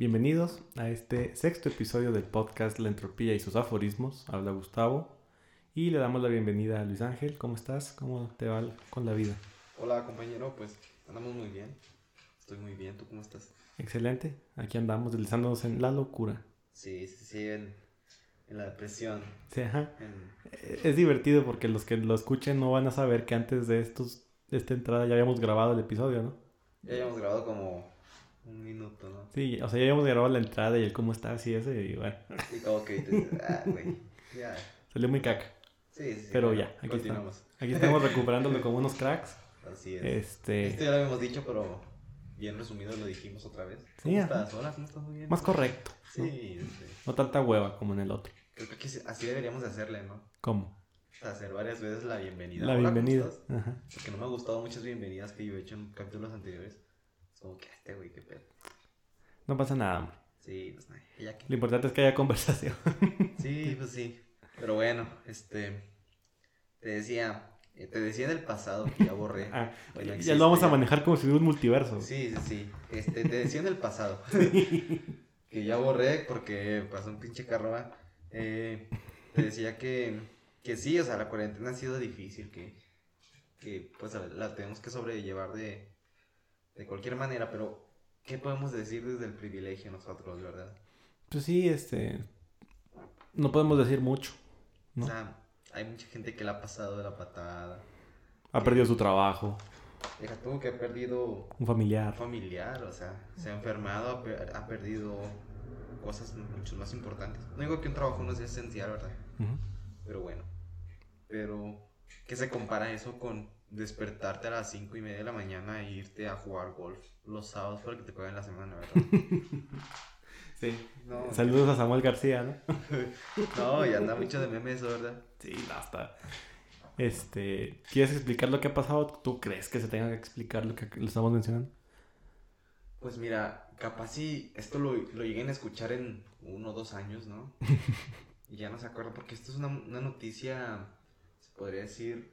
Bienvenidos a este sexto episodio del podcast La Entropía y sus aforismos. Habla Gustavo y le damos la bienvenida a Luis Ángel. ¿Cómo estás? ¿Cómo te va con la vida? Hola compañero, pues andamos muy bien. Estoy muy bien, ¿tú cómo estás? Excelente. Aquí andamos deslizándonos en la locura. Sí, sí, sí, en, en la depresión. Sí, ajá. en- Es divertido porque los que lo escuchen no van a saber que antes de estos de esta entrada ya habíamos grabado el episodio, ¿no? Ya habíamos grabado como un minuto, ¿no? Sí, o sea, ya habíamos grabado la entrada y el cómo estás y ese, y bueno, Y como que dices, ah, güey, ya. salió muy caca. Sí, sí. Pero bueno, ya, aquí continuamos. Aquí estamos recuperándolo como unos cracks. Así es. Este, Esto ya lo habíamos dicho, pero bien resumido lo dijimos otra vez. Sí, ¿Cómo ajá. estás? Hola, ¿cómo estás? Muy bien. más correcto. ¿no? Sí, sí. No tanta hueva como en el otro. Creo que así- así deberíamos de hacerle, ¿no? ¿Cómo? Hacer varias veces la bienvenida. La Hola, ¿cómo bienvenida. Ajá. Porque no me ha gustado muchas bienvenidas que yo he hecho en capítulos anteriores. Como que este güey, qué pedo. No pasa nada, hombre. Sí, pues nada. Lo importante es que haya conversación. Sí, pues sí. Pero bueno, este. Te decía. eh, Te decía en el pasado que ya borré. Ah, que ya existe lo vamos a ya. manejar como si fuera un multiverso. Sí, sí, sí. Este, te decía en el pasado. que ya borré porque pasó un pinche carro. Eh, te decía que, que sí, o sea, la cuarentena ha sido difícil, que, que pues a- la tenemos que sobrellevar de, de cualquier manera, pero ¿qué podemos decir desde el privilegio nosotros, verdad? Pues sí, este. No podemos decir mucho. ¿No? O sea, hay mucha gente que la ha pasado de la patada. Ha perdido su trabajo, Deja tú que ha perdido un un familiar. familiar, o sea, se ha enfermado, ha, per- ha perdido cosas mucho más importantes. No digo que un trabajo no sea esencial, ¿verdad? Pero bueno. Pero, ¿qué se compara eso con despertarte a las cinco y media de la mañana e irte a jugar golf los sábados para que te paguen la semana, ¿verdad? Sí. No, Saludos a Samuel García, ¿no? no, y anda mucho de memes, eso, ¿verdad? Sí, basta. Este, ¿quieres explicar lo que ha pasado? ¿Tú crees que se tenga que explicar lo que lo estamos mencionando? Pues mira, capaz si esto lo, lo lleguen a escuchar en uno o dos años, ¿no? y ya no se acuerdan, porque esto es una, una noticia, se podría decir,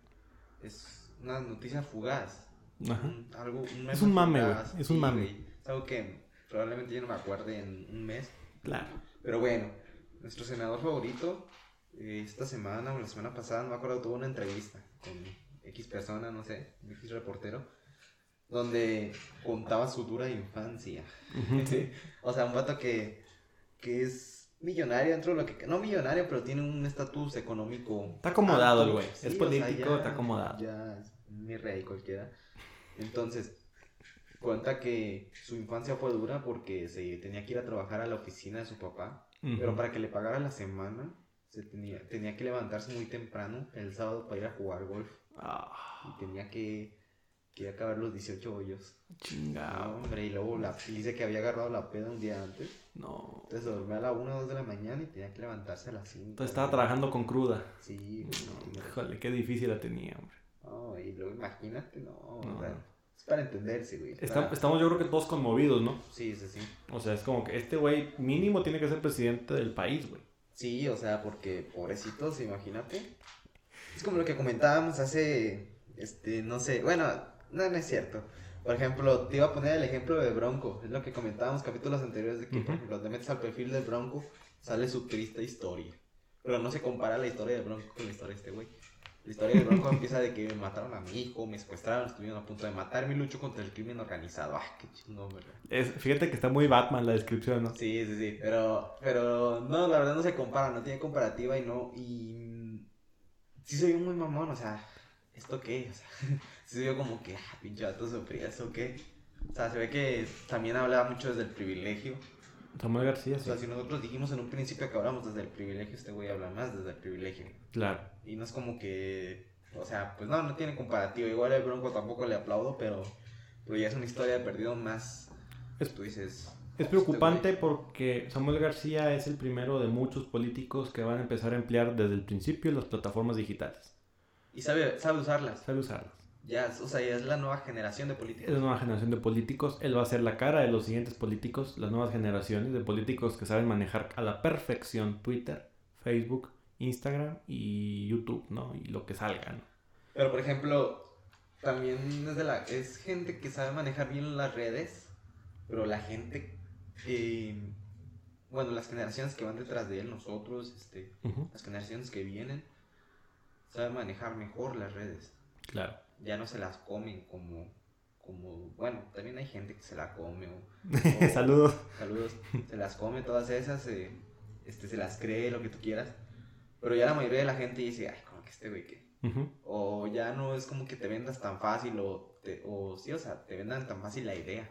es una noticia fugaz. Ajá. Un- algo, un Es un mame, güey, es un mame. Es algo que probablemente yo no me acuerde en un mes. Claro. Pero bueno, nuestro senador favorito, eh, esta semana o la semana pasada, no me acuerdo, tuvo una entrevista con X persona, no sé, X reportero, donde contaba su dura infancia. O sea, un vato que, que es millonario dentro de lo que... No millonario, pero tiene un estatus económico... Está acomodado el güey. Es o sea, político, está acomodado. Ya es mi rey cualquiera. Entonces, cuenta que su infancia fue dura porque se tenía que ir a trabajar a la oficina de su papá. Pero para que le pagara la semana, se tenía, tenía que levantarse muy temprano el sábado para ir a jugar golf. Ah, Y tenía que, que acabar los 18 hoyos. No, chingado. hombre, y luego la, dice que había agarrado la peda un día antes. No. Entonces se dormía a la 1 o 2 de la mañana y tenía que levantarse a las 5. Entonces estaba trabajando con cruda. Sí, no. Híjole, qué difícil la tenía, hombre. No, y luego imagínate, no. No. o sea, es para entenderse, güey. es Está- para- estamos yo creo que todos conmovidos, ¿no? Sí, sí, sí. O sea, es como que este güey mínimo tiene que ser presidente del país, güey. Sí, o sea, porque pobrecitos, imagínate. Es como lo que comentábamos hace, este, no sé, bueno, no, no es cierto. Por ejemplo, te iba a poner el ejemplo de Bronco, es lo que comentábamos capítulos anteriores de que, por Ujú. ejemplo, te metes al perfil del Bronco, sale su triste historia. Pero no se compara la historia de Bronco con la historia de este güey. La historia de Bronco empieza de que me mataron a mi hijo, me secuestraron, estuvieron a punto de matarme y lucho contra el crimen organizado. Ah, qué chingón, ¿verdad? Es, fíjate que está muy Batman la descripción, ¿no? Sí, sí, sí, pero, pero no, la verdad no se compara, no tiene comparativa y no, y sí se vio muy mamón, o sea, ¿esto qué? O sea, se vio como que, ah, pinche vato sufría, ¿eso qué? O sea, se ve que también hablaba mucho desde el privilegio, Samuel García, o sí. sea, si nosotros dijimos en un principio que hablamos desde el privilegio, este güey habla más desde el privilegio, Claro. y no es como que, o sea, pues no, no tiene comparativa, igual el Bronco tampoco le aplaudo, pero, pero ya es una historia de perdido más, Es- tú dices... Es preocupante porque Samuel García es el primero de muchos políticos que van a empezar a emplear desde el principio las plataformas digitales. Y sabe, sabe usarlas. Sabe usarlas. Ya, o sea, ya es la nueva generación de Es políticos. la nueva generación de políticos. Él va a ser la cara de los siguientes políticos, las nuevas generaciones de políticos que saben manejar a la perfección Twitter, Facebook, Instagram y YouTube, ¿no? Y lo que salga, ¿no? Pero, por ejemplo, también es, de la, es gente que sabe manejar bien las redes, pero la gente eh, bueno, las generaciones que van detrás de él, nosotros, este, las generaciones que vienen, saben manejar mejor las redes. Claro. Ya no se las comen como, como, bueno, también hay gente que se la come o, o- Saludos. saludos, se las come todas esas, eh, este, se las cree, lo que tú quieras, pero ya la mayoría de la gente dice, ay, como que este güey que, o ya no es como que te vendas tan fácil o, te- o sí, o sea, te vendan tan fácil la idea.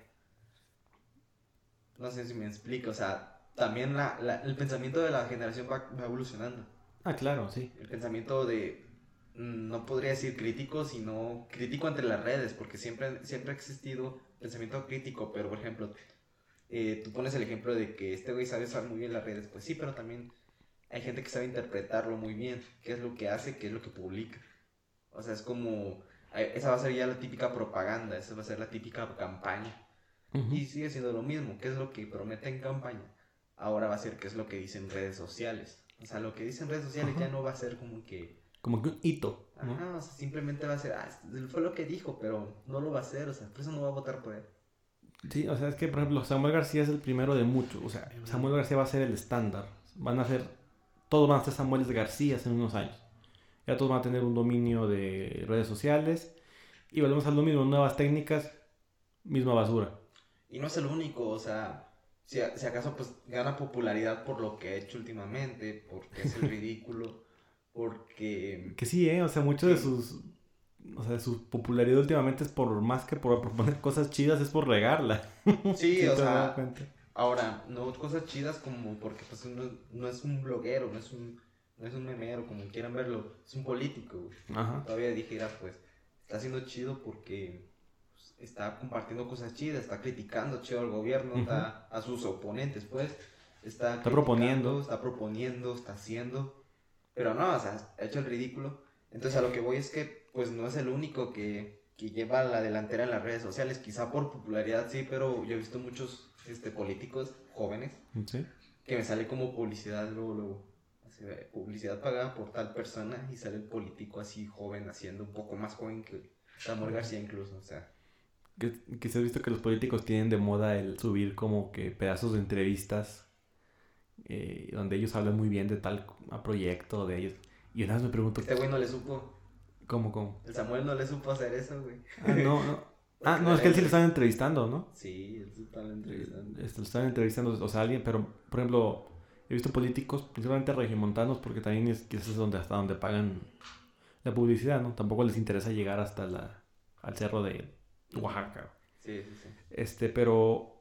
No sé si me explico, o sea, también la, la- el pensamiento de la generación va, va evolucionando. Ah, claro, sí. El pensamiento de, no podría decir crítico, sino crítico entre las redes, porque siempre, siempre ha existido pensamiento crítico, pero por ejemplo, eh, tú pones el ejemplo de que este güey sabe usar muy bien las redes, pues sí, pero también hay gente que sabe interpretarlo muy bien, qué es lo que hace, qué es lo que publica. O sea, es como, esa va a ser ya la típica propaganda, esa va a ser la típica campaña. Y sigue siendo lo mismo, qué es lo que promete en campaña. Ahora va a ser qué es lo que dicen redes sociales. O sea, lo que dicen redes sociales ya no va a ser como que, Como que un hito. ¿no? ajá, o sea, simplemente va a ser, ah, fue lo que dijo, pero no lo va a hacer, o sea, por eso no va a votar por él. Sí, o sea, es que, por ejemplo, Samuel García es el primero de muchos. O sea, Samuel García va a ser el estándar. Van a ser, todos van a ser Samuel García en unos años. Ya todos van a tener un dominio de redes sociales. Y volvemos a lo mismo, nuevas técnicas, misma basura. Y no es el único, o sea, si, acaso pues gana popularidad por lo que ha hecho últimamente, porque es el ridículo, porque... Que sí, ¿eh? O sea, mucho de sus... O sea, su popularidad últimamente es por más que por proponer cosas chidas, es por regarla. Sí, ¿Sí o sea, cuenta? ahora, no cosas chidas como porque pues no, no es un bloguero, no es un, no es un memero, como quieran verlo, es un político, güey. Ajá. Todavía dijeras, pues, está haciendo chido porque pues, está compartiendo cosas chidas, está criticando chido al gobierno, está a sus oponentes, pues, está, criticando, proponiendo. está proponiendo, está haciendo, pero no, o sea, ha hecho el ridículo. Entonces a lo que voy es que, pues, no es el único que, que lleva la delantera en las redes sociales, quizá por popularidad sí, pero yo he visto muchos este, políticos jóvenes Sí. que me sale como publicidad luego, luego. Así publicidad pagada por tal persona y sale el político así joven, haciendo un poco más joven que Samuel García incluso, o sea. Ha visto que los políticos tienen de moda el subir como que pedazos de entrevistas eh, donde ellos hablan muy bien de tal proyecto de ellos. Y una vez me pregunto, Este güey no le supo, ¿cómo, cómo? el Samuel no le supo hacer eso, güey. Ah, no, no. Ah, no, es que él sí lo están entrevistando, ¿no? Sí, él sí estaba entrevistando. Este, lo están entrevistando, o sea, alguien, pero, por ejemplo, he visto políticos, principalmente regiomontanos, porque también es quizás es donde, hasta donde pagan la publicidad, ¿no? Tampoco les interesa llegar hasta la, al cerro de Oaxaca. Sí, sí, sí. Este, pero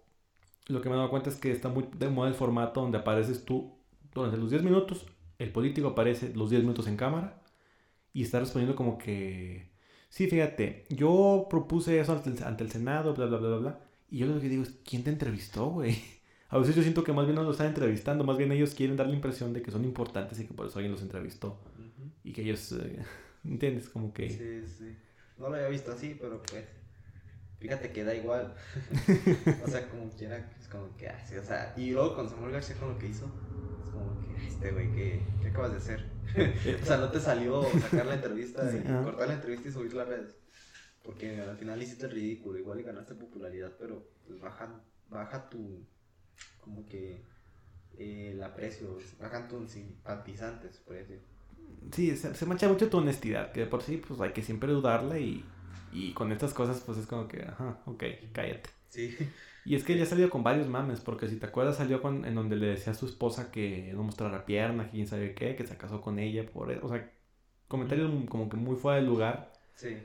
lo que me he dado cuenta es que está muy de moda el formato donde apareces tú durante los 10 minutos, el político aparece los 10 minutos en cámara y está respondiendo como que, sí, fíjate, yo propuse eso ante el, ante el Senado, bla, bla, bla, bla, bla. Y yo lo que digo es, ¿quién te entrevistó, güey? A veces yo siento que más bien no lo están entrevistando, más bien ellos quieren dar la impresión de que son importantes y que por eso alguien los entrevistó. Ujú. Y que ellos, eh, ¿entiendes? Como que... Sí, sí. No lo había visto así, pero pues. Fíjate que da igual. o sea, como quiera, es como que así, o sea. Y luego con Samuel García con lo que hizo, es como que, "Ay, este güey, ¿qué, ¿qué acabas de hacer? o sea, no te salió sacar la entrevista, Sí, y ajá. cortar la entrevista y subir las redes. Porque al final hiciste el ridículo, igual y ganaste popularidad, pero pues baja, baja tu, como que, eh, el aprecio, bajan tus simpatizantes, por decir. Sí, se, se mancha mucho tu honestidad, que de por sí pues hay que siempre dudarla y, y con estas cosas pues es como que, ajá, ok, cállate. Sí. Y es que ya salió con varios mames, porque si te acuerdas salió con, en donde le decía a su esposa que no mostrara pierna, que quién sabe qué, que se casó con ella por eso, o sea, comentarios como que muy fuera de lugar, Sí.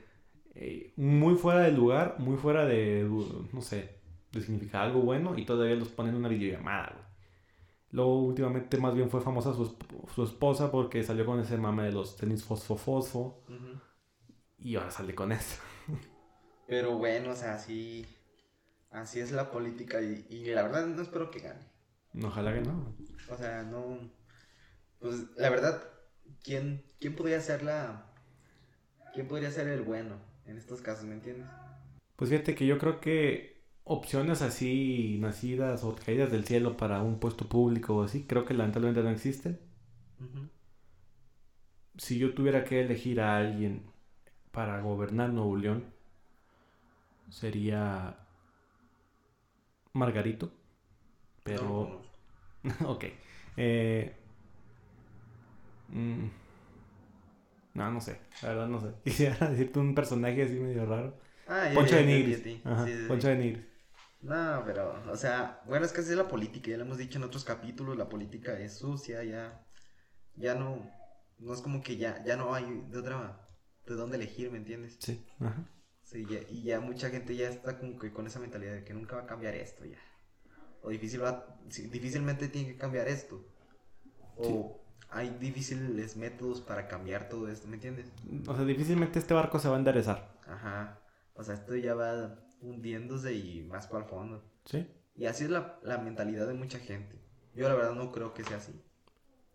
eh, muy fuera de lugar, muy fuera de, no sé, de significar algo bueno y todavía los ponen en una videollamada, güey. Luego últimamente más bien fue famosa su, su esposa porque salió con ese mame de los tenis fosfo fosfo Ujú. Y ahora sale con eso. Pero bueno, o sea, así, así es la política y, y la verdad no espero que gane. Ojalá que no. O sea, no, pues la verdad, ¿quién, quién podría ser la, quién podría ser el bueno en estos casos, me entiendes? Pues fíjate que yo creo que opciones así nacidas o caídas del cielo para un puesto público o así, creo que lamentablemente no existen. Si yo tuviera que elegir a alguien para gobernar Nuevo León, sería Margarito. Pero. ok. Eh... mm, No, no sé. La verdad no sé. Quisiera decirte un personaje así medio raro. Ah, ya, Poncho ya de Nigris. a ti. Ajá, Sí, sí, sí. Poncho de Nigris. No, pero, o sea, bueno, es que así es la política, ya lo hemos dicho en otros capítulos, la política es sucia, ya, ya no, no es como que ya, ya no hay de otra, de dónde elegir, ¿me entiendes? Sí. Ajá. Sí, ya- y ya mucha gente ya está como que con esa mentalidad de que nunca va a cambiar esto ya, o difícil va, difícilmente tiene que cambiar esto, o Sí. hay difíciles métodos para cambiar todo esto, ¿me entiendes? O sea, difícilmente este barco se va a enderezar. Ajá, o sea, esto ya va hundiéndose y más para el fondo. ¿Sí? Y así es la, la mentalidad de mucha gente. Yo la verdad no creo que sea así.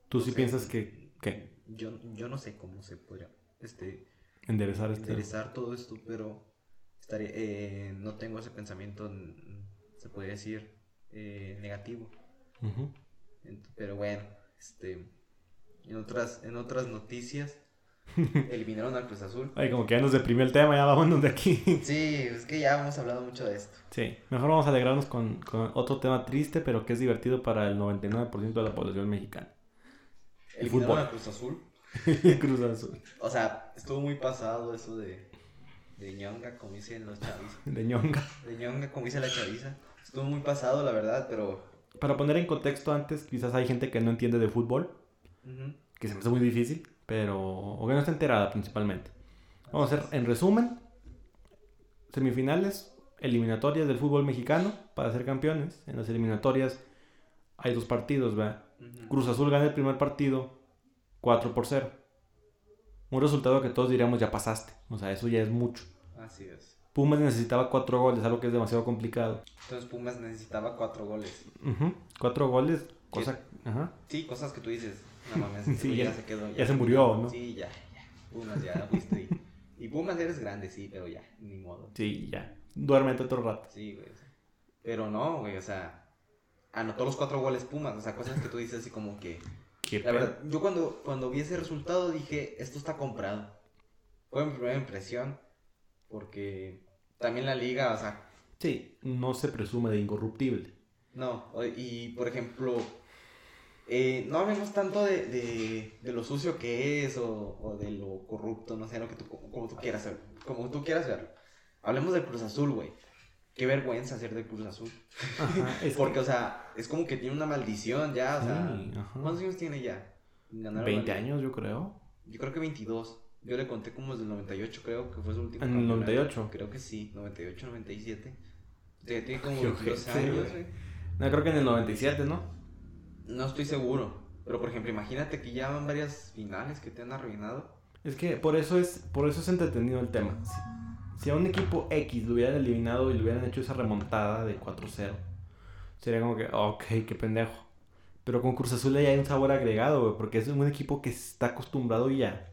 ¿Tú No sí sé. piensas que, que Yo, yo no sé cómo se podría este, enderezar este? enderezar todo esto, pero estaría, eh, no tengo ese pensamiento, se podría decir, eh, negativo. Pero bueno, este, en otras, en otras noticias, eliminaron al Cruz Azul. Ay, como que ya nos deprimió el tema, ya vámonos de aquí. Sí, es que ya hemos hablado mucho de esto. Sí, mejor vamos a alegrarnos con, con otro tema triste, pero que es divertido para el 99% de la población mexicana. El Eliminaron fútbol. Cruz Azul. Cruz Azul. O sea, estuvo muy pasado eso de, de ñonga, como dicen los chavis. De ñonga. De ñonga, como dice la chaviza. Estuvo muy pasado, la verdad, pero... Para poner en contexto antes, quizás hay gente que no entiende de fútbol, que se me hace muy difícil, pero... o que no está enterada principalmente. Vamos a hacer, en resumen, semifinales, eliminatorias del fútbol mexicano para ser campeones. En las eliminatorias hay dos partidos, ¿verdad? Cruz Azul gana el primer partido 4 por 0. Un resultado que todos diríamos ya pasaste. O sea, eso ya es mucho. Así es. Pumas necesitaba 4 goles, algo que es demasiado complicado. Entonces Pumas necesitaba cuatro goles. Ujú, Cuatro goles, cosa... Ajá. Sí, cosas que tú dices. No mames, Sí, ya, ya- se quedó. ya se murió, ¿no? Sí, ya, ya. Pumas ya fuiste. Y, y Pumas eres grande, sí, pero ya, ni modo. Sí, ya. Duérmete otro rato. Sí, güey. Pero no, güey, o sea... Anotó los cuatro goles Pumas, o sea, cosas que tú dices así como que... Qué La verdad, yo cuando, cuando vi ese resultado dije, esto está comprado. Fue mi primera impresión, porque también la liga, o sea, Sí, no se presume de incorruptible. no, y por ejemplo, eh, no hablemos tanto de, de, de lo sucio que es o, o de lo corrupto, no sé, lo que tú, como tú quieras ver, como tú quieras verlo. Hablemos del Cruz Azul, güey. Qué vergüenza ser del Cruz Azul. Ajá, que- Porque, o sea, es como que tiene una maldición ya, o sea, Sí. ¿cuántos años tiene ya? Ganar la 20 liga. años, yo creo. Yo creo que 22. Yo le conté como desde el 98, creo que fue su último. ¿En el campeonato. 98? Creo que sí, 98, 97. O sea, tiene como Qué 22 ojete, años, güey. No, creo que en el 97, ¿no? No estoy seguro. Pero por ejemplo, imagínate que ya van varias finales que te han arruinado. Es que por eso es, por eso es entretenido el tema. Si, si a un equipo X lo hubieran eliminado y le hubieran hecho esa remontada de 4-0, sería como que, ok, qué pendejo. Pero con Cruz Azul ya hay un sabor agregado, güey, porque es un equipo que está acostumbrado ya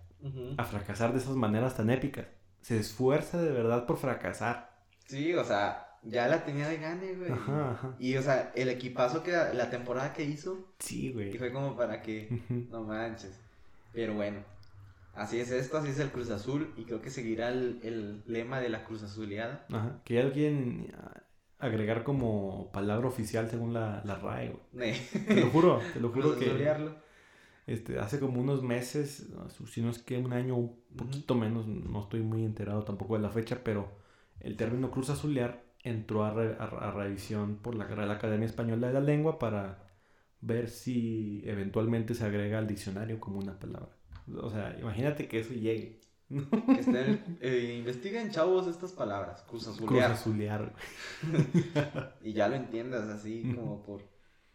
a fracasar de esas maneras tan épicas. Se esfuerza de verdad por fracasar. Sí, o sea, ya la tenía de gane, güey. Ajá, ajá. Y o sea, el equipazo que la temporada que hizo, Sí, y güey. fue como para que no manches. Pero bueno, así es esto, así es el Cruz Azul. Y creo que seguirá el, el lema de la Cruz Azuleada. Ajá. Que ya ah, agregar como palabra oficial según la, la RAE, güey. Te lo juro, te lo juro que este, hace como unos meses, si no es que un año, un poquito menos, no estoy muy enterado tampoco de la fecha, pero el término cruz azulear entró a, re- a- a revisión por la Real Academia Española de la Lengua para ver si eventualmente se agrega al diccionario como una palabra. O sea, imagínate que eso llegue. Que estén, eh, investiguen, chavos, estas palabras. Cruz Cruz Azulear. azulear. y ya lo entiendas así como por,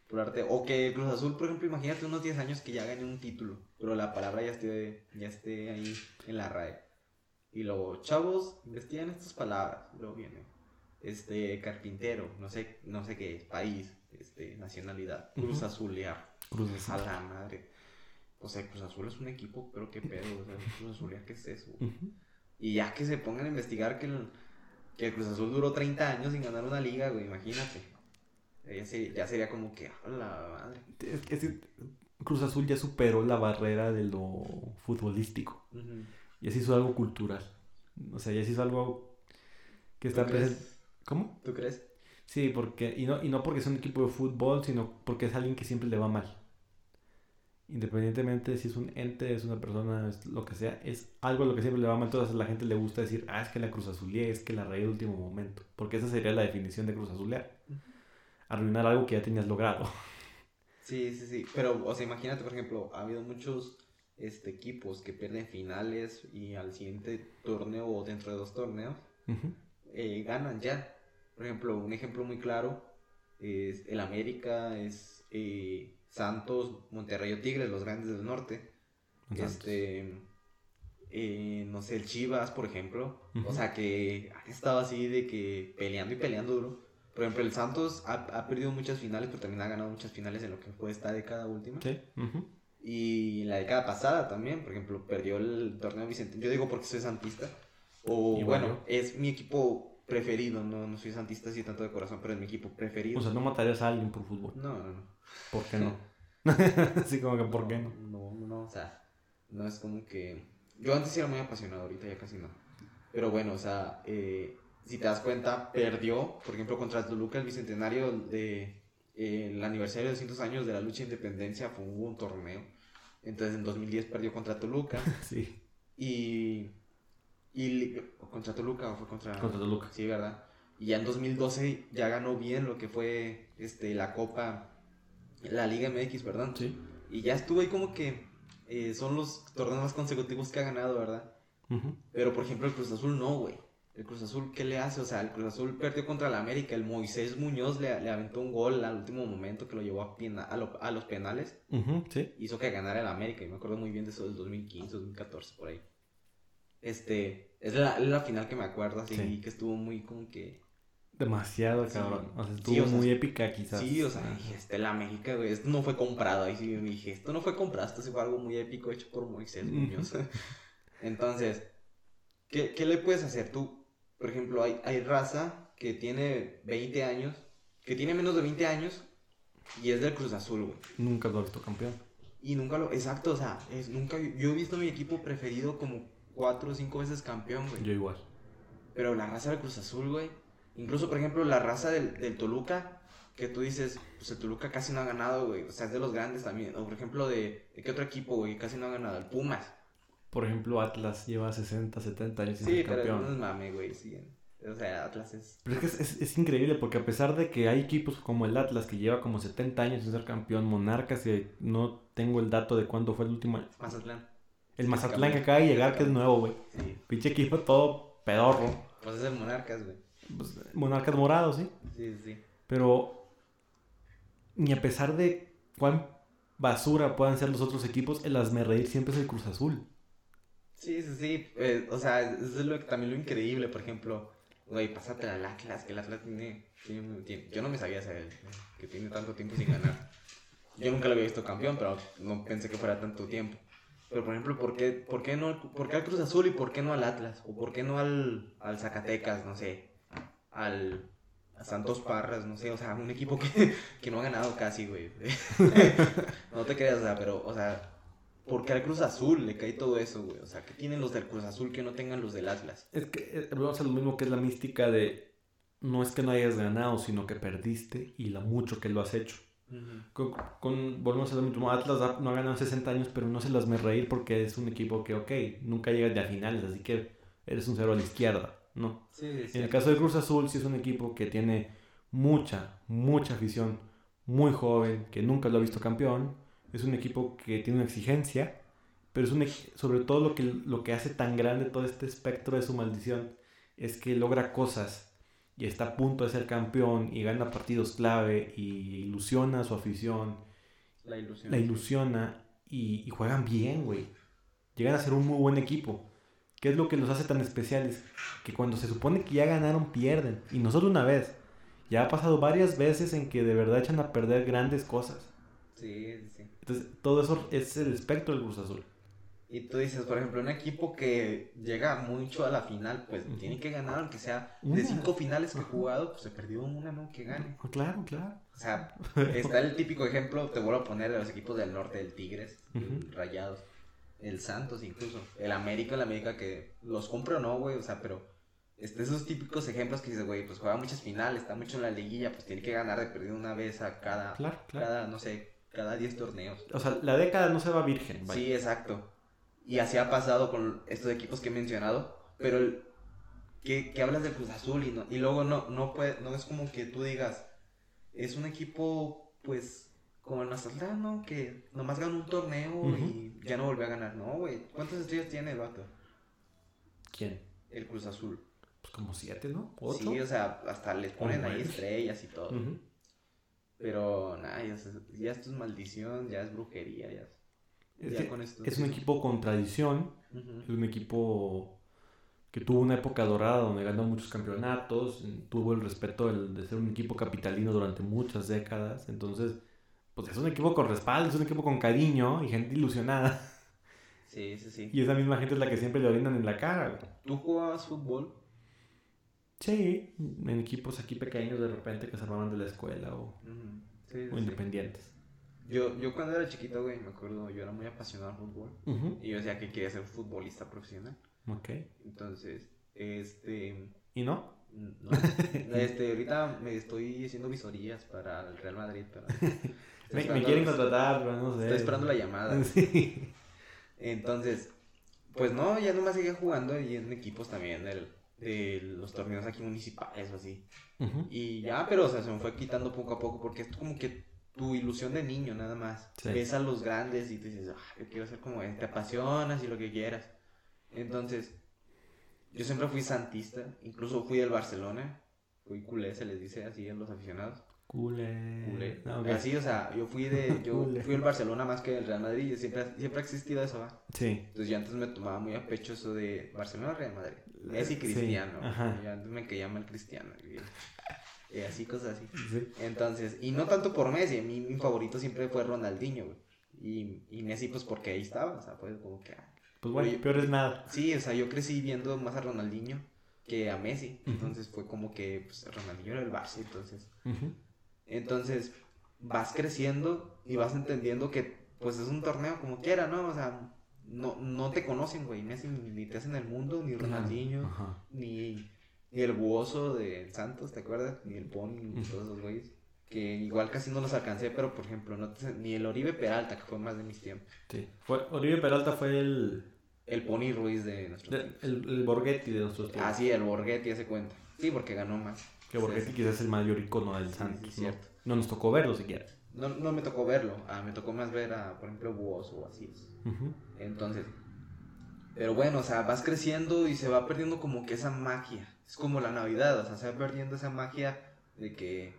por arte. O que Cruz Azul, por ejemplo, imagínate unos 10 años que ya gane un título, pero la palabra ya esté, ya esté ahí en la RAE. Y luego, chavos, investigan estas palabras. Luego viene, este, carpintero, no sé, no sé qué, país, este, nacionalidad, Cruz. Azulear. Cruz A azul. la madre. O sea, Cruz Azul es un equipo, pero qué pedo, o sea, Cruz Azulear, ¿qué es eso? Y ya que se pongan a investigar que el, que el Cruz Azul duró 30 años sin ganar una liga, güey, imagínate. Ya sería, ya sería como que, a la madre. Es que Cruz Azul ya superó la barrera de lo futbolístico. Ya se hizo algo cultural. O sea, ya se hizo algo que está ¿Tú presente. ¿Cómo? ¿Tú crees? Sí, porque, y no, y no porque es un equipo de fútbol, sino porque es alguien que siempre le va mal. Independientemente de si es un ente, es una persona, es lo que sea, es algo a lo que siempre le va mal. Entonces a la gente le gusta decir, ah, es que la Cruz Azulía, es que la raíz de último momento. Porque esa sería la definición de Cruz Azulear. Arruinar algo que ya tenías logrado. Sí, sí, sí. Pero, o sea, imagínate, por ejemplo, ha habido muchos este, equipos que pierden finales y al siguiente torneo o dentro de dos torneos eh, ganan ya. Por ejemplo, un ejemplo muy claro es el América, es eh, Santos, Monterrey o Tigres, los grandes del norte. Este, eh, no sé, el Chivas, por ejemplo. O sea, que han estado así de que peleando y peleando duro. Por ejemplo, el Santos ha, perdido muchas finales, pero también ha ganado muchas finales en lo que fue esta década última. Sí. Y en la década pasada también, por ejemplo, perdió el torneo Vicente. Yo digo porque soy santista. O bueno, es mi equipo preferido, no, no soy santista así tanto de corazón, pero es mi equipo preferido. O sea, no matarías a alguien por fútbol. No, no, no. ¿Por qué no? Así como que, ¿por qué no? No, no, o sea, no es como que... Yo antes era muy apasionado, ahorita ya casi no. Pero bueno, o sea, eh, si te das cuenta, perdió, por ejemplo, contra Toluca el bicentenario de eh, el aniversario de 200 años de la lucha de independencia, fue un torneo. Entonces en 2010 perdió contra Toluca. sí. Y, y contra Toluca o fue contra contra Toluca. Sí, ¿verdad? Y ya en 2012 ya ganó bien lo que fue este la Copa la Liga MX, ¿verdad? Sí. Y ya estuvo ahí como que eh, son los torneos más consecutivos que ha ganado, ¿verdad? Pero por ejemplo el Cruz Azul no, güey. El Cruz Azul, ¿qué le hace? O sea, el Cruz Azul perdió contra el América. El Moisés Muñoz le, le aventó un gol al último momento que lo llevó a, a, los penales. sí. Hizo que ganara el América. Y me acuerdo muy bien de eso del 2015, 2014, por ahí. Este, es la, la final que me acuerdo, así, que estuvo muy como que... Demasiado, cabrón. O sea, estuvo muy épica, quizás. Sí, o sea, dije, este, la América, güey, esto no fue comprado. Ahí sí me dije, esto no fue comprado, esto sí fue algo muy épico hecho por Moisés Muñoz. Entonces, ¿qué, ¿qué le puedes hacer tú? Por ejemplo, hay, hay raza que tiene 20 años, que tiene menos de 20 años y es del Cruz Azul, güey. Nunca lo he visto campeón. Y nunca lo, exacto, o sea, es, nunca, yo he visto mi equipo preferido como 4 o 5 veces campeón, güey. Yo igual. Pero la raza del Cruz Azul, güey. Incluso, por ejemplo, la raza del, del Toluca, que tú dices, pues el Toluca casi no ha ganado, güey. O sea, es de los grandes también. O por ejemplo, de, ¿de qué otro equipo, güey? Casi no ha ganado. El Pumas. Por ejemplo, Atlas lleva 60, 70 años sin sí, ser campeón. Sí, pero no es mame, güey, sí. O sea, Atlas es... Pero es que es, increíble porque a pesar de que hay equipos como el Atlas que lleva como 70 años sin ser campeón, Monarcas que no tengo el dato de cuándo fue el último... Mazatlán. El Mazatlán que acaba de llegar que es nuevo, güey. Sí. Pinche equipo todo pedorro. Pues es el Monarcas, güey. Pues, Monarcas morado, sí. Sí, sí. Pero ni a pesar de cuán basura puedan ser los otros equipos, el reír siempre es el Cruz Azul. Sí, sí, sí. Eh, o sea, eso es lo, también lo increíble, por ejemplo. Güey, pásate al Atlas, que el Atlas tiene, tiene, Yo no me sabía saber que tiene tanto tiempo sin ganar. Yo nunca lo había visto campeón, pero no pensé que fuera tanto tiempo. Pero, por ejemplo, ¿por qué, por qué, no, por qué al Cruz Azul y por qué no al Atlas? ¿O por qué no al, al Zacatecas, no sé? Al a Santos Parras, no sé, o sea, un equipo que, que no ha ganado casi, güey. no te creas, o sea, pero, o sea, ¿Por qué al Cruz Azul le cae todo eso, güey? O sea, ¿qué tienen los del Cruz Azul que no tengan los del Atlas? Es que eh, vamos a lo mismo que es la mística de no es que no hayas ganado, sino que perdiste y lo mucho que lo has hecho. Con, volvemos a lo mismo. Atlas no ha ganado 60 años, pero no se las me reír porque es un equipo que, ok, nunca llega de a finales, así que eres un cero a la izquierda, ¿no? Sí, En el caso del Cruz Azul, sí es un equipo que tiene mucha, mucha afición, muy joven, que nunca lo ha visto campeón es un equipo que tiene una exigencia, pero es un, sobre todo lo que, lo que hace tan grande todo este espectro de su maldición es que logra cosas y está a punto de ser campeón y gana partidos clave y ilusiona a su afición. La ilusiona. La ilusiona y, juegan bien, güey. Llegan a ser un muy buen equipo. ¿Qué es lo que los hace tan especiales? Que cuando se supone que ya ganaron, pierden. Y nosotros una vez. Ya ha pasado varias veces en que de verdad echan a perder grandes cosas. Sí, sí. Entonces, todo eso es el espectro del Cruz Azul. Y tú dices, por ejemplo, un equipo que llega mucho a la final, pues tiene que ganar, aunque sea de cinco finales que ha jugado, pues se perdió una, ¿no? Que gane. Ah, claro, claro. O sea, está el típico ejemplo, te vuelvo a poner, de los equipos del norte, del Tigres, Rayados, el Santos incluso, el América, el América que los compra o no, güey, o sea, pero este, esos típicos ejemplos que dices, güey, pues juega muchas finales, está mucho en la liguilla, pues tiene que ganar de perdido una vez a cada, Claro, claro. cada no sé, cada 10 torneos. O sea, la década no se va virgen. vaya. Sí, exacto. Y así ha pasado con estos equipos que he mencionado, pero el, que, que hablas del Cruz Azul y, no, y luego no, no, puede, no es como que tú digas, es un equipo, pues, como el Mazatlán, ¿no? Que nomás ganó un torneo y ya no volvió a ganar. No, güey. ¿Cuántas estrellas tiene el vato? ¿Quién? El Cruz Azul. Pues como siete, ¿no? ¿Ocho? Sí, o sea, hasta les ponen ahí estrellas y todo. Pero, nada, ya, ya esto es maldición, ya es brujería, ya. Es, Ya que con esto- es un equipo con tradición, es un equipo que tuvo una época dorada donde ganó muchos campeonatos, tuvo el respeto del- de ser un equipo capitalino durante muchas décadas, entonces, pues es un equipo con respaldo, es un equipo con cariño y gente ilusionada. Sí, sí, sí. Y esa misma gente es la que siempre le orinan en la cara. güey. ¿Tú jugabas fútbol? Sí, en equipos aquí pequeños de repente que se armaban de la escuela o, Ujú. Sí, sí, o sí. independientes. Yo, yo cuando era chiquito, güey, me acuerdo, yo era muy apasionado al fútbol. Y yo decía que quería ser futbolista profesional. Ok. Entonces, este... ¿Y no? No, este, ahorita me estoy haciendo visorías para el Real Madrid, pero... estoy Me, quieren contratar, pero no sé. Estoy esperando la llamada. Sí. Entonces, pues no, ya nomás seguía jugando y en equipos también del- de los torneos aquí municipales o así. Y ya, pero o sea, se me fue quitando poco a poco porque es como que tu ilusión de niño nada más. Sí. Ves a los grandes y te dices, "Ah, yo quiero ser como él, te apasionas y lo que quieras. Entonces, yo siempre fui santista, incluso fui del Barcelona, fui culé, se les dice así a los aficionados. Culé. Culé. Ah, ok. Así, o sea, yo fui de, yo Culé. fui el Barcelona más que el Real Madrid y siempre, siempre ha existido eso, ¿va? Sí. Entonces yo antes me tomaba muy a pecho eso de Barcelona Real Madrid. Messi Sí, Cristiano. ajá. Y antes me caía mal Cristiano. Y, y así cosas así. sí. Entonces, y no tanto por Messi, mí mi favorito siempre fue Ronaldinho, güey. Y, y Messi pues porque ahí estaba, o sea, pues como que... ah. Pues bueno, peor es nada. Sí, o sea, yo crecí viendo más a Ronaldinho que a Messi. Entonces fue como que pues, Ronaldinho era el Barça, entonces... Entonces, vas creciendo y vas entendiendo que, pues, es un torneo como quiera, ¿no? O sea, no, no te conocen, güey. Messi ni, ni te hacen el mundo, ni Ronaldinho, ni, ni el Buoso de Santos, ¿te acuerdas? Ni el Pony, ni todos esos güeyes. Que igual casi no los alcancé, pero, por ejemplo, no te- ni el Oribe Peralta, que fue más de mis tiempos. Sí. Fue, Oribe Peralta fue el, El Pony Ruiz de nuestro el, tiempo. el, el Borghetti de nuestros tiempos. Ah, sí, el Borghetti, hace cuenta. Sí, porque ganó más. Que Borghetti Sí, sí. quizás es el mayor icono del Santos. sí, cierto. No nos tocó verlo siquiera. No, no me tocó verlo, ah, me tocó más ver a, por ejemplo, Buoso o así. Ujú. Entonces, pero bueno, o sea, vas creciendo y se va perdiendo como que esa magia. Es como la Navidad, o sea, se va perdiendo esa magia de que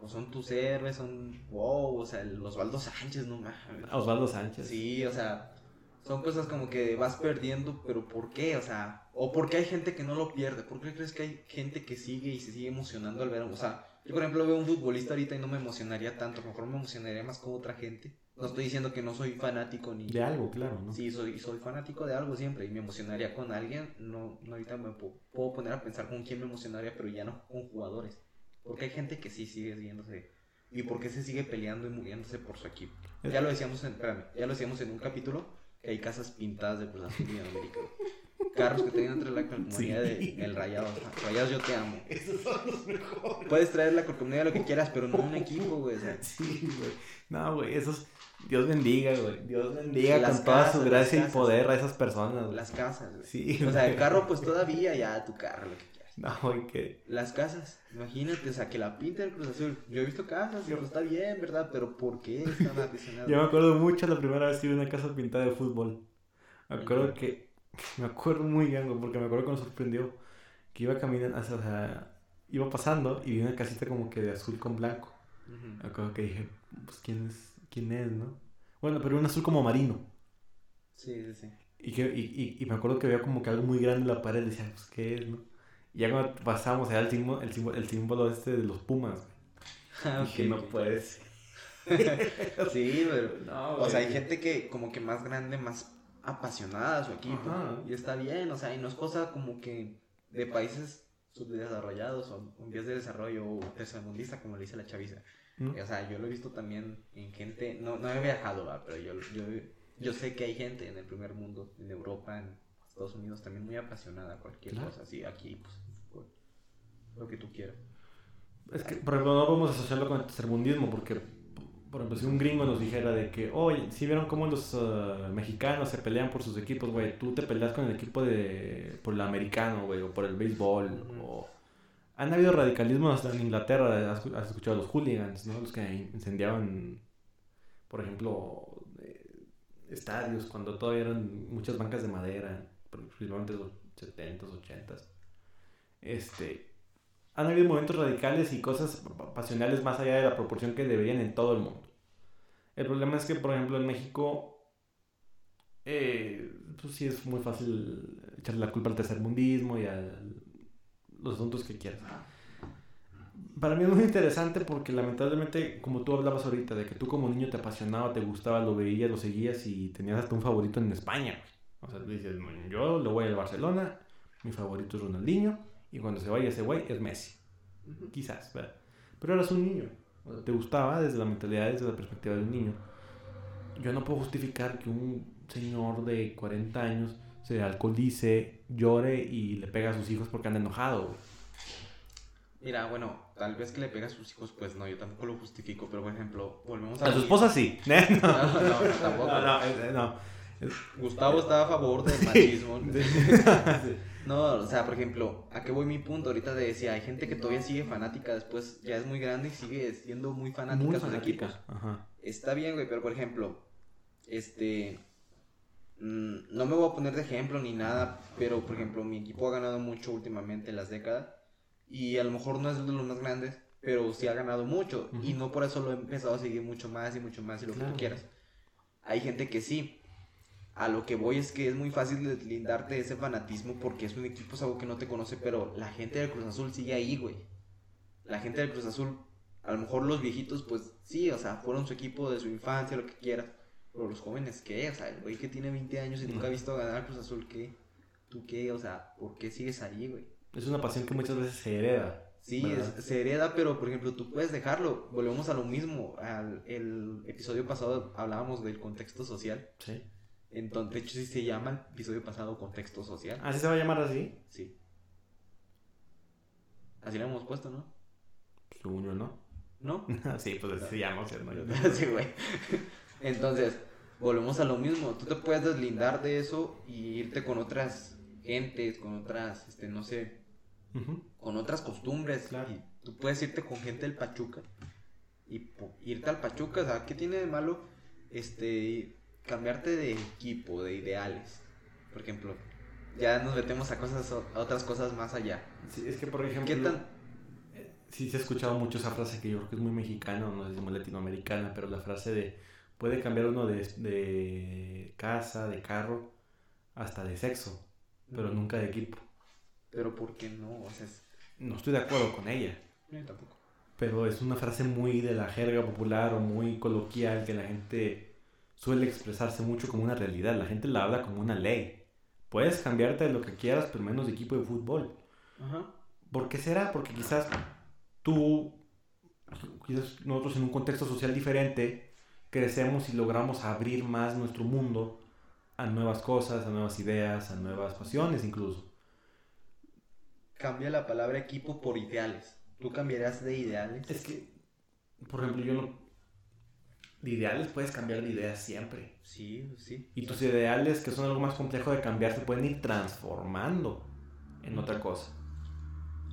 pues, son tus héroes, son wow, o sea, el Osvaldo Sánchez, no mames. Osvaldo Sánchez. Sí, o sea, son cosas como que vas perdiendo, pero ¿por qué? O sea, o por qué hay gente que no lo pierde. ¿Por qué crees que hay gente que sigue y se sigue emocionando al ver? O sea, yo por ejemplo veo un futbolista ahorita y no me emocionaría tanto, a lo mejor me emocionaría más con otra gente. No estoy diciendo que no soy fanático ni De algo, claro, ¿no? Sí, soy, soy fanático de algo siempre y me emocionaría con alguien. No, no ahorita me puedo poner a pensar con quién me emocionaría, pero ya no con jugadores. Porque hay gente que sí sigue siguiéndose. ¿Y por qué se sigue peleando y muriéndose por su equipo? Es- Ya lo decíamos en, espérame, ya lo decíamos en un capítulo, que hay casas pintadas de Cruz Azul y de América. Carros que tengan entre la calcomanía Sí. de el Rayado. Rayados yo te amo. Esos son los mejores. Puedes traer la calcomanía de lo que quieras, pero no un equipo, güey. o sea, Sí, güey. No, güey, esos. Dios bendiga, güey. Dios bendiga Las con toda su gracia y poder a esas personas, güey. las casas, güey. Sí, O sea, el carro, pues todavía, ya tu carro, lo que quieras. No, güey, que. Las casas, imagínate, o sea, que la pinta el Cruz Azul. Yo he visto casas, pues está bien, ¿verdad? Pero ¿por qué están aficionados? Yo me acuerdo mucho la primera vez que vi una casa pintada de fútbol. Me acuerdo que. Me acuerdo muy bien, güey, porque me acuerdo que nos sorprendió. Que iba caminando, o sea, iba pasando y vi una casita como que de azul con blanco. Me acuerdo que dije, pues, ¿quién es, quién es, no? Bueno, pero un azul como marino. Sí, sí, sí. Y, que, y, y, y me acuerdo que había como que algo muy grande en la pared. Y decía, pues, ¿qué es, no? Y ya cuando pasamos, era el símbolo, el símbolo, el símbolo este de los Pumas. güey. Ah, ok, no ok. puede ser. Sí, pero. No, O sea, hay gente que como que más grande, más apasionada a su equipo. Ajá. Y está bien, o sea, y no es cosa como que de países subdesarrollados o en vías de desarrollo o tercermundista, como le dice la chaviza. ¿Mm? O sea, yo lo he visto también en gente, no, no he viajado, ¿va? pero yo, yo, yo sé que hay gente en el primer mundo, en Europa, en Estados Unidos, también muy apasionada a cualquier Claro. cosa. Así, aquí, pues, lo que tú quieras. Es que, por ejemplo, no podemos asociarlo con el tercermundismo porque, por ejemplo, si un gringo nos dijera de que, oye, si vieron cómo los uh, mexicanos se pelean por sus equipos, güey, tú te peleas con el equipo de, por el americano, güey, o por el béisbol, o... Han habido radicalismos en Inglaterra, has, has escuchado los hooligans, ¿no? Los que incendiaban, por ejemplo, eh, estadios, cuando todavía eran muchas bancas de madera, principalmente los 70s, 80s. Este, han habido momentos radicales y cosas pasionales más allá de la proporción que deberían en todo el mundo. El problema es que, por ejemplo, en México, eh, pues sí es muy fácil echarle la culpa al tercermundismo y a los asuntos que quieras. Para mí es muy interesante porque lamentablemente, como tú hablabas ahorita, de que tú como niño te apasionaba, te gustaba, lo veías, lo seguías y tenías hasta un favorito en España. O sea, dices, yo le voy al Barcelona, mi favorito es Ronaldinho, y cuando se vaya ese güey es Messi. Quizás, ¿verdad? Pero eras un niño. te gustaba desde la mentalidad, desde la perspectiva de un niño. Yo no puedo justificar que un señor de 40 años se alcoholice, llore y le pega a sus hijos porque anda enojado. Mira, bueno, tal vez que le pega a sus hijos, pues no, yo tampoco lo justifico, pero por ejemplo, volvemos a... A su esposa sí. no, no, no, tampoco. No, no, Gustavo está a favor del machismo. No, o sea, por ejemplo, ¿a qué voy mi punto ahorita de si hay gente que todavía sigue fanática después, ya es muy grande y sigue siendo muy fanática de sus equipos? Está bien, güey, pero por ejemplo, este, no me voy a poner de ejemplo ni nada, pero por ejemplo, mi equipo ha ganado mucho últimamente en las décadas y a lo mejor no es de los más grandes, pero sí ha ganado mucho y no por eso lo he empezado a seguir mucho más y mucho más y lo que tú quieras. Hay gente que sí, a lo que voy es que es muy fácil deslindarte de ese fanatismo porque es un equipo, es algo que no te conoce, pero la gente del Cruz Azul sigue ahí, güey. La gente del Cruz Azul, a lo mejor los viejitos, pues sí, o sea, fueron su equipo de su infancia, lo que quieras. Pero los jóvenes, ¿qué? O sea, el güey que tiene 20 años y nunca ha visto ganar Cruz Azul, ¿qué? ¿Tú qué? O sea, ¿por qué sigues ahí, güey? Es una pasión que muchas veces se hereda. Sí, se hereda, pero por ejemplo, tú puedes dejarlo. Volvemos a lo mismo. Al el episodio pasado hablábamos del contexto social. Sí. Entonces, de hecho, sí se llama el episodio pasado Contexto Social. ¿Así se va a llamar así? Sí. Así lo hemos puesto, ¿no? Según yo, ¿no? ¿No? sí, pues así se llama, sí, güey. Entonces, volvemos a lo mismo. Tú te puedes deslindar de eso y irte con otras gentes, con otras, este, no sé, con otras costumbres. Claro. Y tú puedes irte con gente del Pachuca y irte al Pachuca, o sea, ¿qué tiene de malo? Este, cambiarte de equipo, de ideales. Por ejemplo, ya nos metemos a cosas a otras cosas más allá. Sí, es que por ejemplo, ¿qué tan eh, sí se ha escuchado mucho esa frase que yo creo que es muy mexicana, no es muy latinoamericana, pero la frase de puede cambiar uno de, de casa, de carro, hasta de sexo, pero nunca de equipo. Pero ¿por qué no? O sea, No estoy de acuerdo con ella. Yo tampoco. Pero es una frase muy de la jerga popular o muy coloquial que la gente suele expresarse mucho como una realidad. La gente la habla como una ley. Puedes cambiarte de lo que quieras, pero menos de equipo de fútbol. Ajá. ¿Por qué será? Porque quizás tú, quizás nosotros en un contexto social diferente, crecemos y logramos abrir más nuestro mundo a nuevas cosas, a nuevas ideas, a nuevas pasiones incluso. Cambia la palabra equipo por ideales. ¿Tú cambiarás de ideales? Es que, por ejemplo, yo no, ideales puedes cambiar de ideas siempre. Sí, sí. Y tus ideales, que son algo más complejo de cambiar, se pueden ir transformando en otra cosa.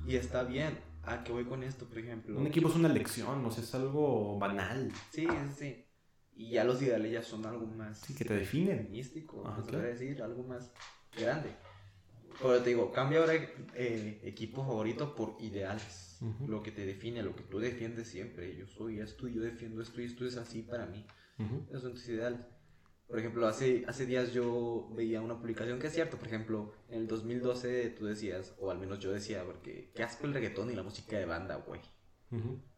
Y está bien. ¿A qué voy con esto, por ejemplo? Un equipo es una elección, o sea, es algo banal. Sí, sí. Y ya los ideales ya son algo más... Sí, que te definen. Místico, ah, decir, algo más grande. Pero te digo, cambia ahora eh, equipo favorito por ideales lo que te define, lo que tú defiendes siempre. Yo soy esto y yo defiendo esto y esto es así para mí. Esos son tus ideales. Por ejemplo, hace, hace días yo veía una publicación que es cierto. Por ejemplo, en el 2012 tú decías, o al menos yo decía, porque qué asco el reggaetón y la música de banda, güey.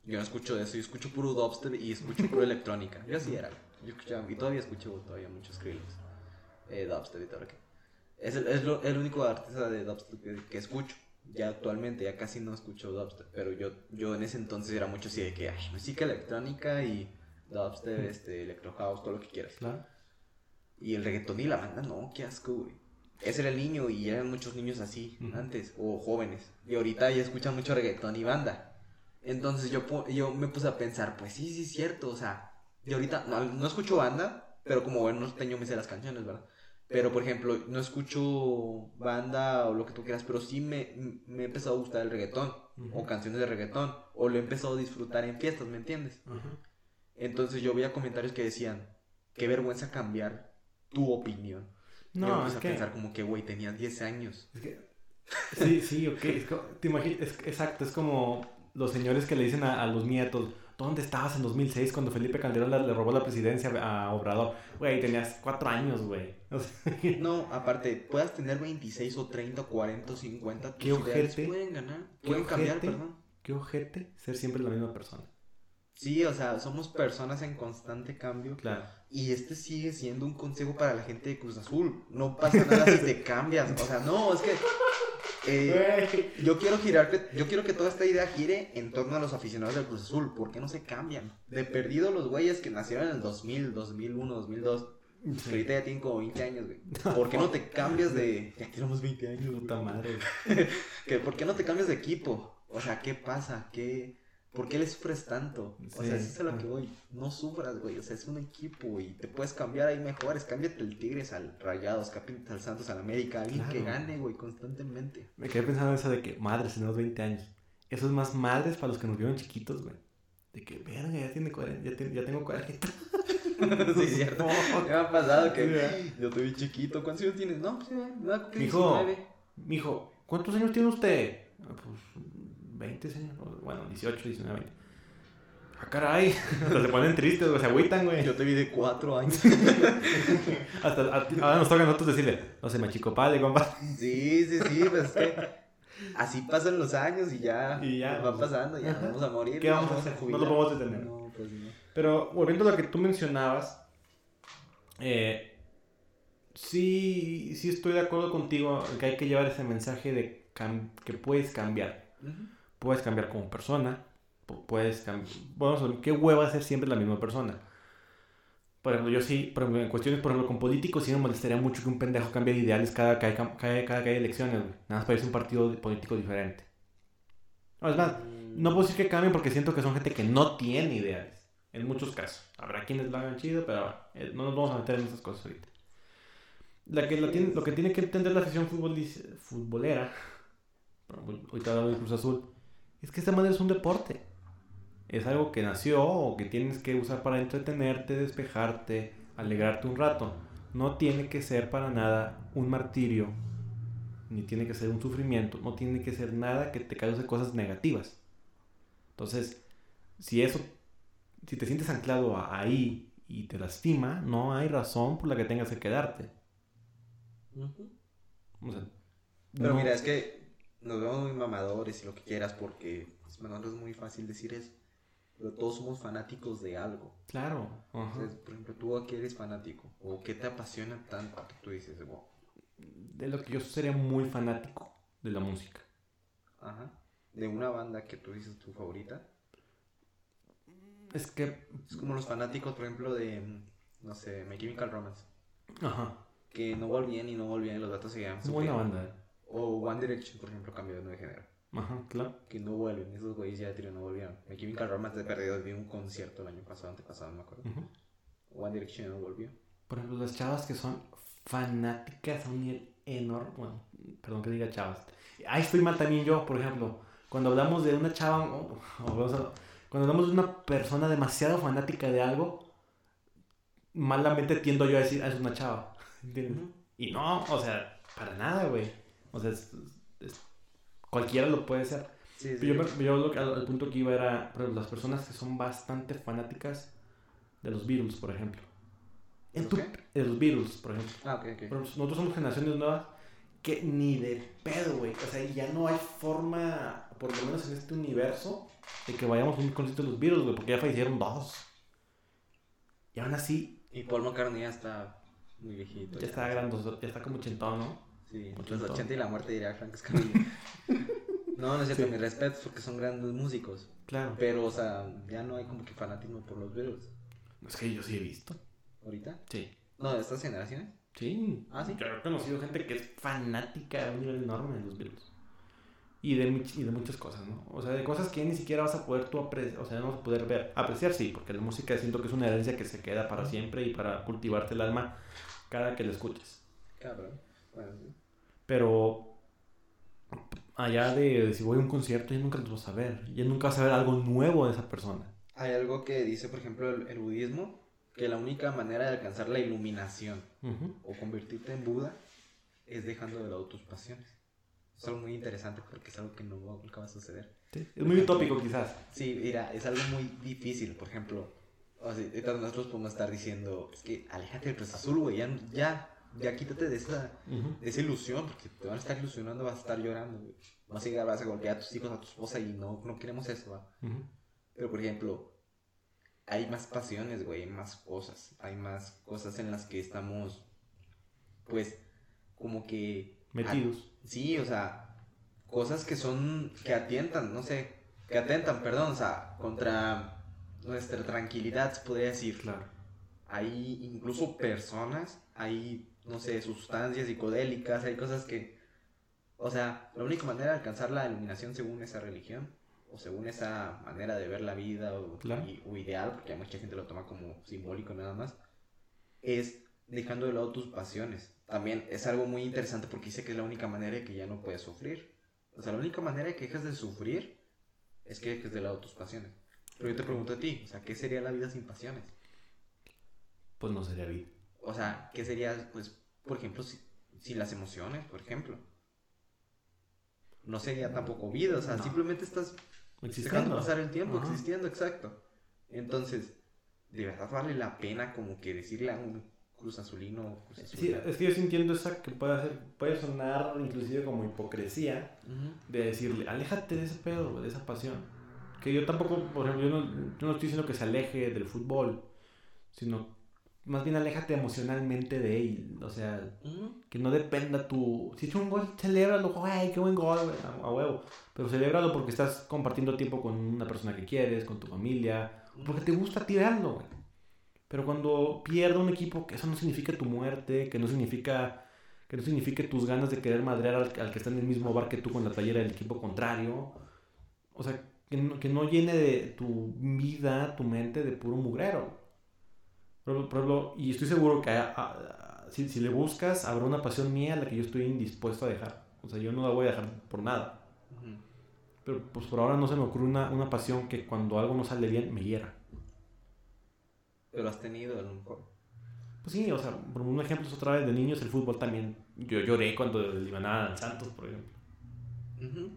Yo no escucho de eso, yo escucho puro dubstep y escucho puro electrónica. Yo así era. Yo escuchaba, y todavía escucho todavía muchos Skrillex. Eh, dubstep y todo lo que. Es el, es lo, el único artista de dubstep que escucho ya actualmente ya casi no escucho dubstep, pero yo, yo en ese entonces era mucho así de que, ay, música electrónica y dubstep, este, electro house, todo lo que quieras. Claro. Y el reggaetón y la banda, no, qué asco, güey. ese era el niño y eran muchos niños así antes, o jóvenes. Y ahorita ya escuchan mucho reggaetón y banda. Entonces yo, yo me puse a pensar, pues sí, sí es cierto, o sea, y ahorita no, no escucho banda, pero como buen norteño me sé las canciones, ¿verdad? Pero por ejemplo, no escucho banda o lo que tú quieras, pero sí me, me ha empezado a gustar el reggaetón, o canciones de reggaetón, o lo he empezado a disfrutar en fiestas, ¿me entiendes? Entonces yo veía comentarios que decían, qué vergüenza cambiar tu opinión. yo me No, es a que, pensar como que, güey, tenías 10 años. es que- Sí, sí, ok. es te es- exacto, es como los señores que le dicen a, a los nietos, ¿dónde estabas en 2006 cuando Felipe Calderón le, le robó la presidencia a Obrador? Güey, tenías cuatro años, güey. O sea, No, aparte, puedas tener 26 o 30 o 40 o 50, tus Qué ojete, pueden ganar, qué pueden cambiar, perdón. qué ojete ser siempre la misma persona. Sí, o sea, somos personas en constante cambio. Claro. Y este sigue siendo un consejo para la gente de Cruz Azul. No pasa nada si te cambias. O sea, no, es que. Eh, yo quiero girar, que- yo quiero que toda esta idea gire en torno a los aficionados del Cruz Azul. ¿Por qué no se cambian? De perdido los güeyes que nacieron en el 2000, 2001, 2002. que Sí. ahorita ya tienen como 20 años, güey. ¿Por qué no te cambias de. Ya tenemos 20 años. Puta madre. ¿Por qué no te cambias de equipo? O sea, ¿qué pasa? ¿Qué, ¿Por qué le sufres tanto? O sea, eso es a lo que voy. No sufras, güey. O sea, es un equipo, güey. Te puedes cambiar ahí mejores. Cámbiate el Tigres al Rayados, al Santos, al América. Alguien que gane, güey, constantemente. Me quedé pensando en eso de que, madres, tenemos 20 años. Eso es más madres para los que nos vieron chiquitos, güey. De que, verga, ya, tiene 40, ya, te- ya tengo 40. sí, es cierto. Me ha pasado que yo te vi chiquito. ¿Cuántos años tienes? No, pues ya, me va a cumplir Mijo. 19. Mijo, ¿cuántos años tiene usted? Ah, Pues 20 años. Bueno, 18, 19, 20. Ah, caray. Hasta se ponen tristes, güey. Se agüitan, güey. Yo te vi de 4 años. Hasta, a- ahora nos toca a nosotros decirle, no se me achicopale, compa. Sí, sí, sí, pues es que así pasan los años y ya, Y ya, va pasando, ya vamos a morir. ¿Qué ya vamos a hacer? No jubilar. lo podemos detener. No, pues no. Pero volviendo a lo que tú mencionabas, eh, sí, sí estoy de acuerdo contigo que hay que llevar ese mensaje de que puedes cambiar. Ujú. Puedes cambiar como persona, pu- puedes cambiar... Qué hueva ser siempre la misma persona. Por ejemplo, yo sí, por ejemplo, en cuestiones, por ejemplo, con políticos sí me molestaría mucho que un pendejo cambie de ideales cada cada, cada que hay elecciones, güey. Nada más para irse un partido político diferente. No, es más, no puedo decir que cambien porque siento que son gente que no tiene ideales. En muchos casos. Habrá quienes lo hagan chido, pero eh, no nos vamos a meter en esas cosas ahorita. La que, la tiene- lo que tiene que entender la afición futbolera, ahorita hablando de Cruz Azul, es que esta madre es un deporte. Es algo que nació o que tienes que usar para entretenerte, despejarte, alegrarte un rato. No tiene que ser para nada un martirio, ni tiene que ser un sufrimiento, no tiene que ser nada que te cause cosas negativas. Entonces, si eso, si te sientes anclado a- ahí y te lastima, no hay razón por la que tengas que quedarte. Ujú. O sea, Pero no- mira, es que nos vemos muy mamadores y lo que quieras porque pues, para nosotros es muy fácil decir eso. Pero todos somos fanáticos de algo. Claro. ajá. Entonces, por ejemplo, ¿tú a qué eres fanático? ¿O qué te apasiona tanto que tú dices, wow? De lo que yo sería muy fanático de la música. Ajá. De una banda que tú dices tu favorita. Es que, Es como los fanáticos, por ejemplo, de, no sé, My Chemical Romance. ajá, Que no volvían y no volvían y los datos seguían. es buena banda. O One Direction, por ejemplo, cambió de género. Ajá, claro. Que no vuelven, esos güeyes ya de tiro no volvieron. My Chemical Romance de perdido vi un concierto el año pasado, antepasado, no me acuerdo. Ujú. One Direction no volvió. Por ejemplo, las chavas que son fanáticas a un nivel enorme. Bueno, perdón que diga chavas. Ahí estoy mal también yo, por ejemplo. Cuando hablamos de una chava, o- o vamos a- cuando hablamos de una persona demasiado fanática de algo, malamente tiendo yo a decir, ah, es una chava. ¿Entiendes? Y no, o sea, para nada, güey. O sea, es- es- cualquiera lo puede ser. Sí, sí. Yo, lo al, al punto que iba era por ejemplo, las personas que son bastante fanáticas de los Beatles, por ejemplo. En ¿Los tu- de los Beatles, por ejemplo. Ah, ok, ok. Pero nosotros somos generaciones nuevas que ni de pedo, güey. O sea, ya no hay forma, por lo menos en este universo, de que vayamos a un concierto de los Beatles, güey, porque ya fallecieron dos. Y aún así, Y Paul McCartney ya está muy viejito. ya está grande, ya está como ochentón, ¿no? Sí, los todo. 80 y la muerte diría Frank Escamilla. no, no es cierto, Sí. mis respetos porque son grandes músicos. Claro. Pero, o sea, ya no hay como que fanatismo por los Beatles. Es que yo sí he visto. ¿Ahorita? Sí. No, de estas generaciones. Sí. Ah, sí. Yo he conocido gente que es fanática a un nivel enorme de los Beatles. Y de, y de muchas cosas, ¿no? O sea, de cosas que ni siquiera vas a poder tú apreciar, o sea, no vas a poder ver. Apreciar sí, porque la música siento que es una herencia que se queda para siempre y para cultivarte el alma cada que la escuches. Cabrón. Bueno, sí. Pero allá de, de si voy a un concierto, ya nunca los vas a ver. Ya nunca vas a ver algo nuevo de esa persona. Hay algo que dice, por ejemplo, el, el budismo, que la única manera de alcanzar la iluminación Ujú. o convertirte en Buda es dejando de lado tus pasiones. Es algo muy interesante porque es algo que no, nunca va a suceder. Sí, Es muy utópico quizás. Sí, mira, es algo muy difícil, por ejemplo. O sea, nosotros podemos estar diciendo, es que aléjate del Cruz Azul, güey, ya, ya, ya quítate de esa, de esa ilusión, porque te van a estar ilusionando, vas a estar llorando, güey. Vas a llegar, vas a golpear a tus hijos, a tu esposa y no, no queremos eso, ¿va? Pero, por ejemplo, hay más pasiones, güey, hay más cosas. Hay más cosas en las que estamos, pues, como que... Metidos. Sí, o sea, cosas que son, que atientan, no sé, que atentan, perdón, o sea, contra nuestra tranquilidad, se podría decir. Claro. Hay incluso personas, hay, no sé, sustancias psicodélicas, hay cosas que, o sea, la única manera de alcanzar la iluminación según esa religión, o según esa manera de ver la vida, o, Claro. y- o ideal, porque mucha gente lo toma como simbólico nada más, es dejando de lado tus pasiones. También es algo muy interesante porque dice que es la única manera de que ya no puedes sufrir. O sea, la única manera de que dejes de sufrir es que dejes de lado tus pasiones. Pero yo te pregunto a ti, o sea, ¿qué sería la vida sin pasiones? Pues no sería vida. O sea, ¿qué sería, pues, por ejemplo, si, sin las emociones, por ejemplo? No sería tampoco vida, o sea, No. simplemente estás dejando Existiendo. pasar el tiempo, Ajá. existiendo, exacto. Entonces, ¿de verdad vale la pena como que decirle a un cruz azulino, cruz Sí, es que yo sí entiendo esa que puede, hacer, puede sonar inclusive como hipocresía Ujú. de decirle, aléjate de ese pedo, de esa pasión. Que yo tampoco, por ejemplo, yo no, yo no estoy diciendo que se aleje del fútbol, sino más bien aléjate emocionalmente de él. O sea, que no dependa tu... Si hecho un gol, celébralo, güey, qué buen gol, a, a huevo. Pero celébralo porque estás compartiendo tiempo con una persona que quieres, con tu familia, porque te gusta a ti verlo, güey. Pero cuando pierde un equipo, que eso no significa tu muerte, que no significa que no signifique tus ganas de querer madrear al, al que está en el mismo bar que tú con la playera del equipo contrario. O sea, que no, que no llene de tu vida, tu mente de puro mugrero. Por, ejemplo, y estoy seguro que a- a- si, si le buscas, habrá una pasión mía a la que yo estoy indispuesto a dejar. O sea, yo no la voy a dejar por nada. Ujú. Pero pues por ahora no se me ocurre una, una pasión que cuando algo no sale bien me hiera. Pero has tenido a lo mejor. Pues sí, o sea, por un ejemplo es otra vez de niños el fútbol también. Yo lloré cuando eliminaban al Santos, por ejemplo. Ujú.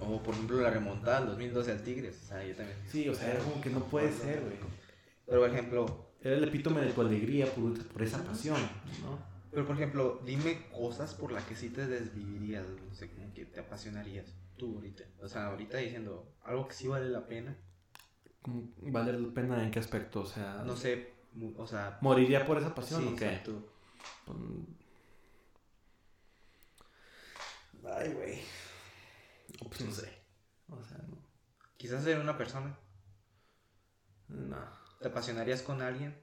O por ejemplo la remontada del 2012 al Tigres. O sea, yo también. Sí, o sea, era como que no puede ser, güey. Pero por ejemplo, Era el epítome de tu alegría por, por esa pasión, ¿no? pero por ejemplo, dime cosas por las que sí te desvivirías, no sé, como que te apasionarías tú ahorita. O sea, ahorita diciendo algo que sí vale la pena. ¿Vale la pena en qué aspecto? O sea, No sé, o sea, ¿moriría por esa pasión sí, o qué? exacto. Ay, güey. No, Pues no sé. O sea, no. Quizás ser una persona. No. ¿Te apasionarías con alguien?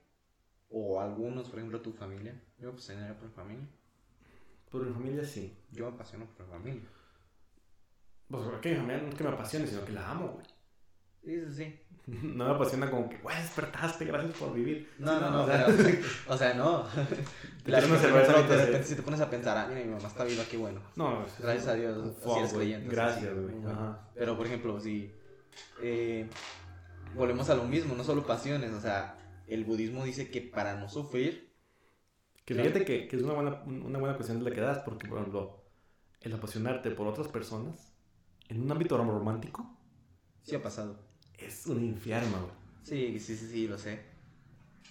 O algunos, por ejemplo, tu familia. Yo me apasionaría por mi familia. Por mi familia sí. Yo me apasiono por mi familia. Pues porque mi familia no es que me apasione, sino que la amo, güey. Sí, sí, sí. No me apasiona como que, güey, despertaste, gracias por vivir. No, no, no, o sea, o sea, no. Claro, de te- repente si te pones a pensar, ah, mira, mi mamá está viva, qué bueno. No, Gracias a Dios, si eres creyente. Gracias, güey. Pero, por ejemplo, si eh, volvemos a lo mismo, no solo pasiones, o sea, el budismo dice que para no sufrir, Que fíjate que, que es una buena, una buena cuestión de la que das, porque, por ejemplo, el apasionarte por otras personas en un ámbito romántico sí ha pasado. es un infierno, güey. Sí, sí, sí, sí, lo sé.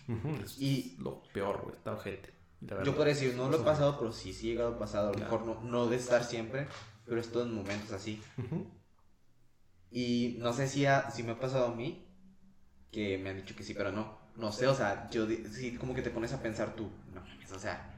Ujú, Es Y- lo peor, güey, está ojete. Yo podría decir, no lo he pasado, pero sí, sí he llegado a pasar, a lo Claro. mejor no, no de estar siempre, pero estoy en momentos así. Ujú. Y no sé si, ha- si me ha pasado a mí, que me han dicho que sí, pero no. No sé, o sea, yo sí, como que te pones a pensar tú, no, mames, o sea,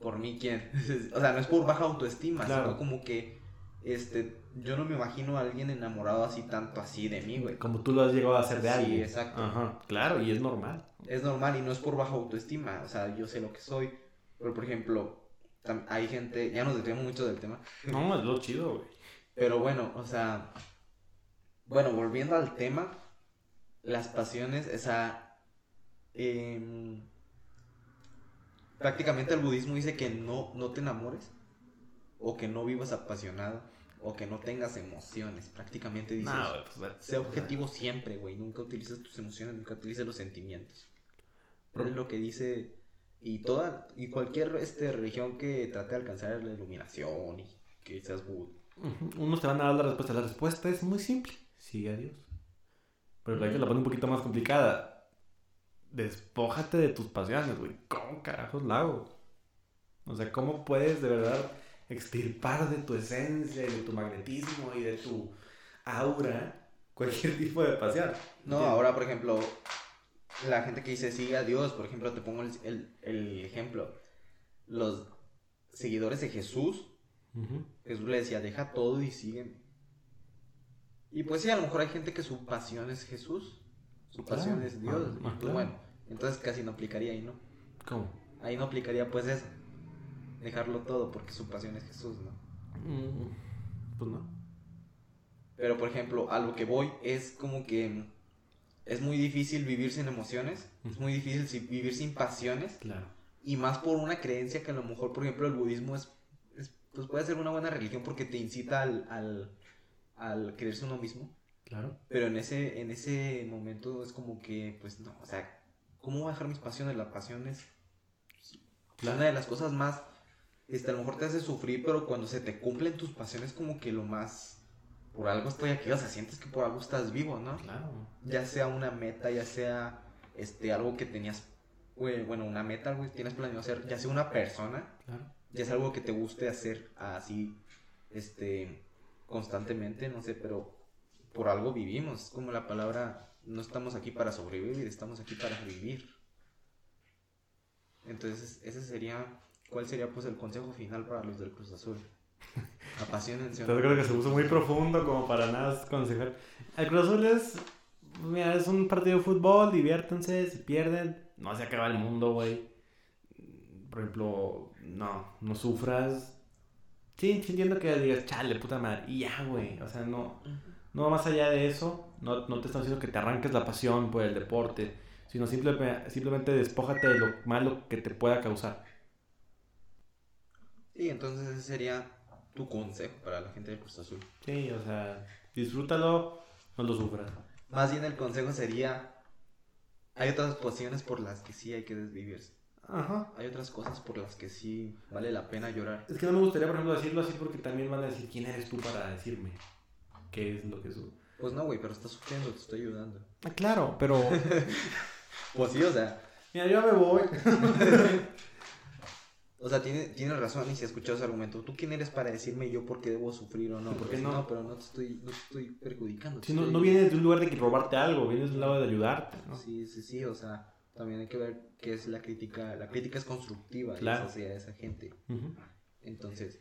por mí quién. o sea, no es por baja autoestima, Claro. sino como que, este, yo no me imagino a alguien enamorado así, tanto así de mí, güey. Como tú lo has llegado a hacer de Sí, alguien. exacto. Ajá, claro, y es normal. Es normal y no es por baja autoestima, o sea, yo sé lo que soy, Pero, por ejemplo, hay gente, ya nos desviamos mucho del tema, No, es lo chido, güey. pero bueno, o sea, bueno, volviendo al tema, las pasiones, esa, em, prácticamente el budismo dice que no, no te enamores, o que no vivas apasionado, o que no tengas emociones, prácticamente dice No, pues. Sé objetivo siempre, güey. Nunca utilices tus emociones, nunca utilices los sentimientos. Pero- Es lo que dice. Y toda. Y cualquier este, religión que trate de alcanzar la iluminación y que seas Buda. Unos te van a dar la respuesta. La respuesta es muy simple. Sigue a Dios. Pero la que la pone un poquito más complicada. Despójate de tus pasiones, güey. ¿Cómo carajos la hago? O sea, ¿cómo puedes de verdad extirpar de tu esencia y de tu magnetismo y de tu aura cualquier tipo de pasión? No, ¿Entiendes? ahora, por ejemplo, la gente que dice sigue a Dios, por ejemplo, te pongo el, el- el ejemplo. Los seguidores de Jesús, Ujú. Jesús le decía, deja todo y sígueme. Y pues sí, a lo mejor hay gente que su pasión es Jesús, su Claro. pasión es Dios. Ah, y pues claro. bueno, entonces casi no aplicaría ahí, ¿no? ¿Cómo? Ahí no aplicaría pues eso. Dejarlo todo porque su pasión es Jesús, ¿no? Mm, Pues no. Pero por ejemplo, a lo que voy es como que es muy difícil vivir sin emociones, es muy difícil vivir sin pasiones Claro. y más por una creencia que a lo mejor, por ejemplo, el budismo es, es- pues puede ser una buena religión porque te incita al, al, al creerse uno mismo, Claro. pero en ese, en ese momento es como que, pues no, o sea, ¿cómo voy a dejar mis pasiones? La pasión es Claro. una de las cosas más, este, a lo mejor te hace sufrir, pero cuando se te cumplen tus pasiones como que lo más, por algo estoy aquí, o sea, sientes que por algo estás vivo, ¿no? Claro. Ya sea una meta, ya sea, este, algo que tenías, bueno, una meta, güey, tienes planeado hacer, ya sea una persona, Claro. ya sea algo que te guste hacer así, este, constantemente, no sé, pero por algo vivimos, es como la palabra, no estamos aquí para sobrevivir, estamos aquí para vivir. Entonces, ese sería, ¿cuál sería pues el consejo final para los del Cruz Azul? Apasionense. Entonces creo que se puso muy profundo como para nada aconsejar. El Cruz Azul es, mira, es un partido de fútbol, diviértanse, si pierden, no se acaba el mundo, güey. Por ejemplo, no, no sufras. Sí, sí entiendo que digas, chale, puta madre, y ya, güey. O sea, no, no más allá de eso. No, no te están diciendo que te arranques la pasión por el deporte, sino simple- simplemente despójate de lo malo que te pueda causar. Sí, entonces ese sería tu consejo para la gente del Cruz Azul. Sí, o sea, disfrútalo, no lo sufras. Más bien el consejo sería, hay otras posiciones por las que sí hay que desvivirse. Ajá. Hay otras cosas por las que sí vale la pena llorar. Es que no me gustaría, por ejemplo, decirlo así porque también van a decir quién eres tú para decirme qué es lo que su... Pues no, güey, pero estás sufriendo, te estoy ayudando. Ah, claro, pero... Pues sí, o sea, Mira, yo me voy. o sea, tiene, tienes razón y si escuchado ese argumento. ¿Tú quién eres para decirme yo por qué debo sufrir o no? ¿Y por qué Pues no? No, pero no te estoy, no te estoy perjudicando. te Si no, estoy no vienes de un lugar de que robarte algo, vienes de un lado de ayudarte, ¿no? Sí, sí, sí, o sea, también hay que ver qué es la crítica. La crítica es constructiva Claro. es hacia esa gente. Ujú. Entonces,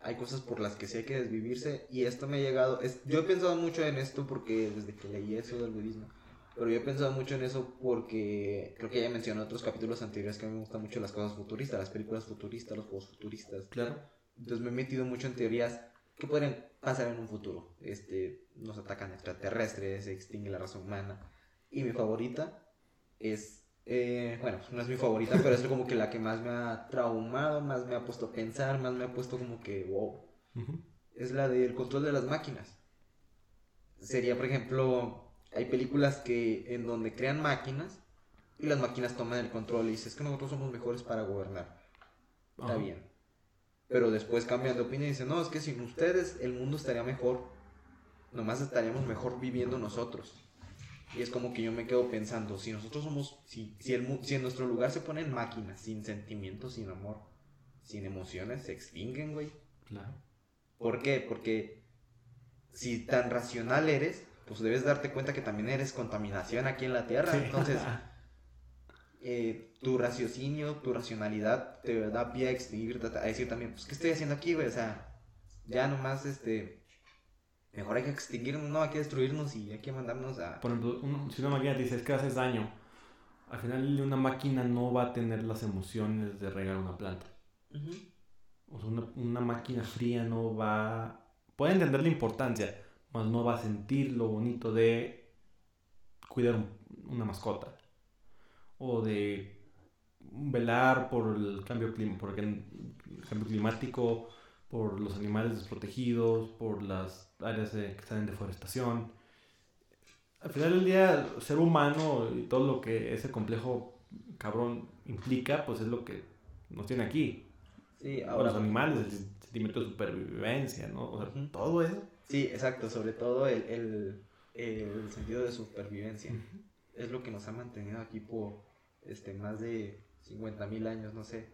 hay cosas por las que sí hay que desvivirse y esto me ha llegado, es, yo he pensado mucho en esto porque desde que leí eso del budismo, pero yo he pensado mucho en eso porque creo que ya mencioné en otros capítulos anteriores que a mí me gustan mucho las cosas futuristas, las películas futuristas, los juegos futuristas. Claro. Entonces me he metido mucho en teorías que pueden pasar en un futuro. Este, nos atacan extraterrestres, se extingue la raza humana. Y mi favorita es, eh, bueno, no es mi favorita, pero es como que la que más me ha traumado, más me ha puesto a pensar, más me ha puesto como que, wow. Es la del control de las máquinas. Sería, por ejemplo, hay películas que en donde crean máquinas y las máquinas toman el control y dices que nosotros somos mejores para gobernar. Está Ajá. bien. Pero después cambian de opinión y dicen, no, es que sin ustedes el mundo estaría mejor. Nomás estaríamos mejor viviendo nosotros. Y es como que yo me quedo pensando, si nosotros somos, si, si, el, si en nuestro lugar se ponen máquinas, sin sentimientos, sin amor, sin emociones, se extinguen, güey. Claro. ¿Por qué? Porque si tan racional eres, pues debes darte cuenta que también eres contaminación aquí en la Tierra. Sí. Entonces, eh, tu raciocinio, tu racionalidad te da pie a extinguirte, a decir también, pues, ¿qué estoy haciendo aquí, güey? O sea, ya nomás, este, mejor hay que extinguirnos, no, hay que destruirnos y hay que mandarnos a... Por ejemplo, un- si una máquina te dice es que haces daño, al final una máquina no va a tener las emociones de regar una planta. O sea, una, una máquina fría no va... Puede entender la importancia, mas no va a sentir lo bonito de cuidar un- una mascota. O de velar por el cambio, clim- por el cambio climático, por los animales desprotegidos, por las áreas de- que están en deforestación. Al final del día, ser humano y todo lo que ese complejo cabrón implica, pues es lo que nos tiene aquí. Sí, O ahora. los animales, el sentimiento de supervivencia, ¿no? O sea, Ujú. todo eso. Sí, exacto, sobre todo el, el, el sentido de supervivencia. Es lo que nos ha mantenido aquí por este, más de 50 mil años, no sé,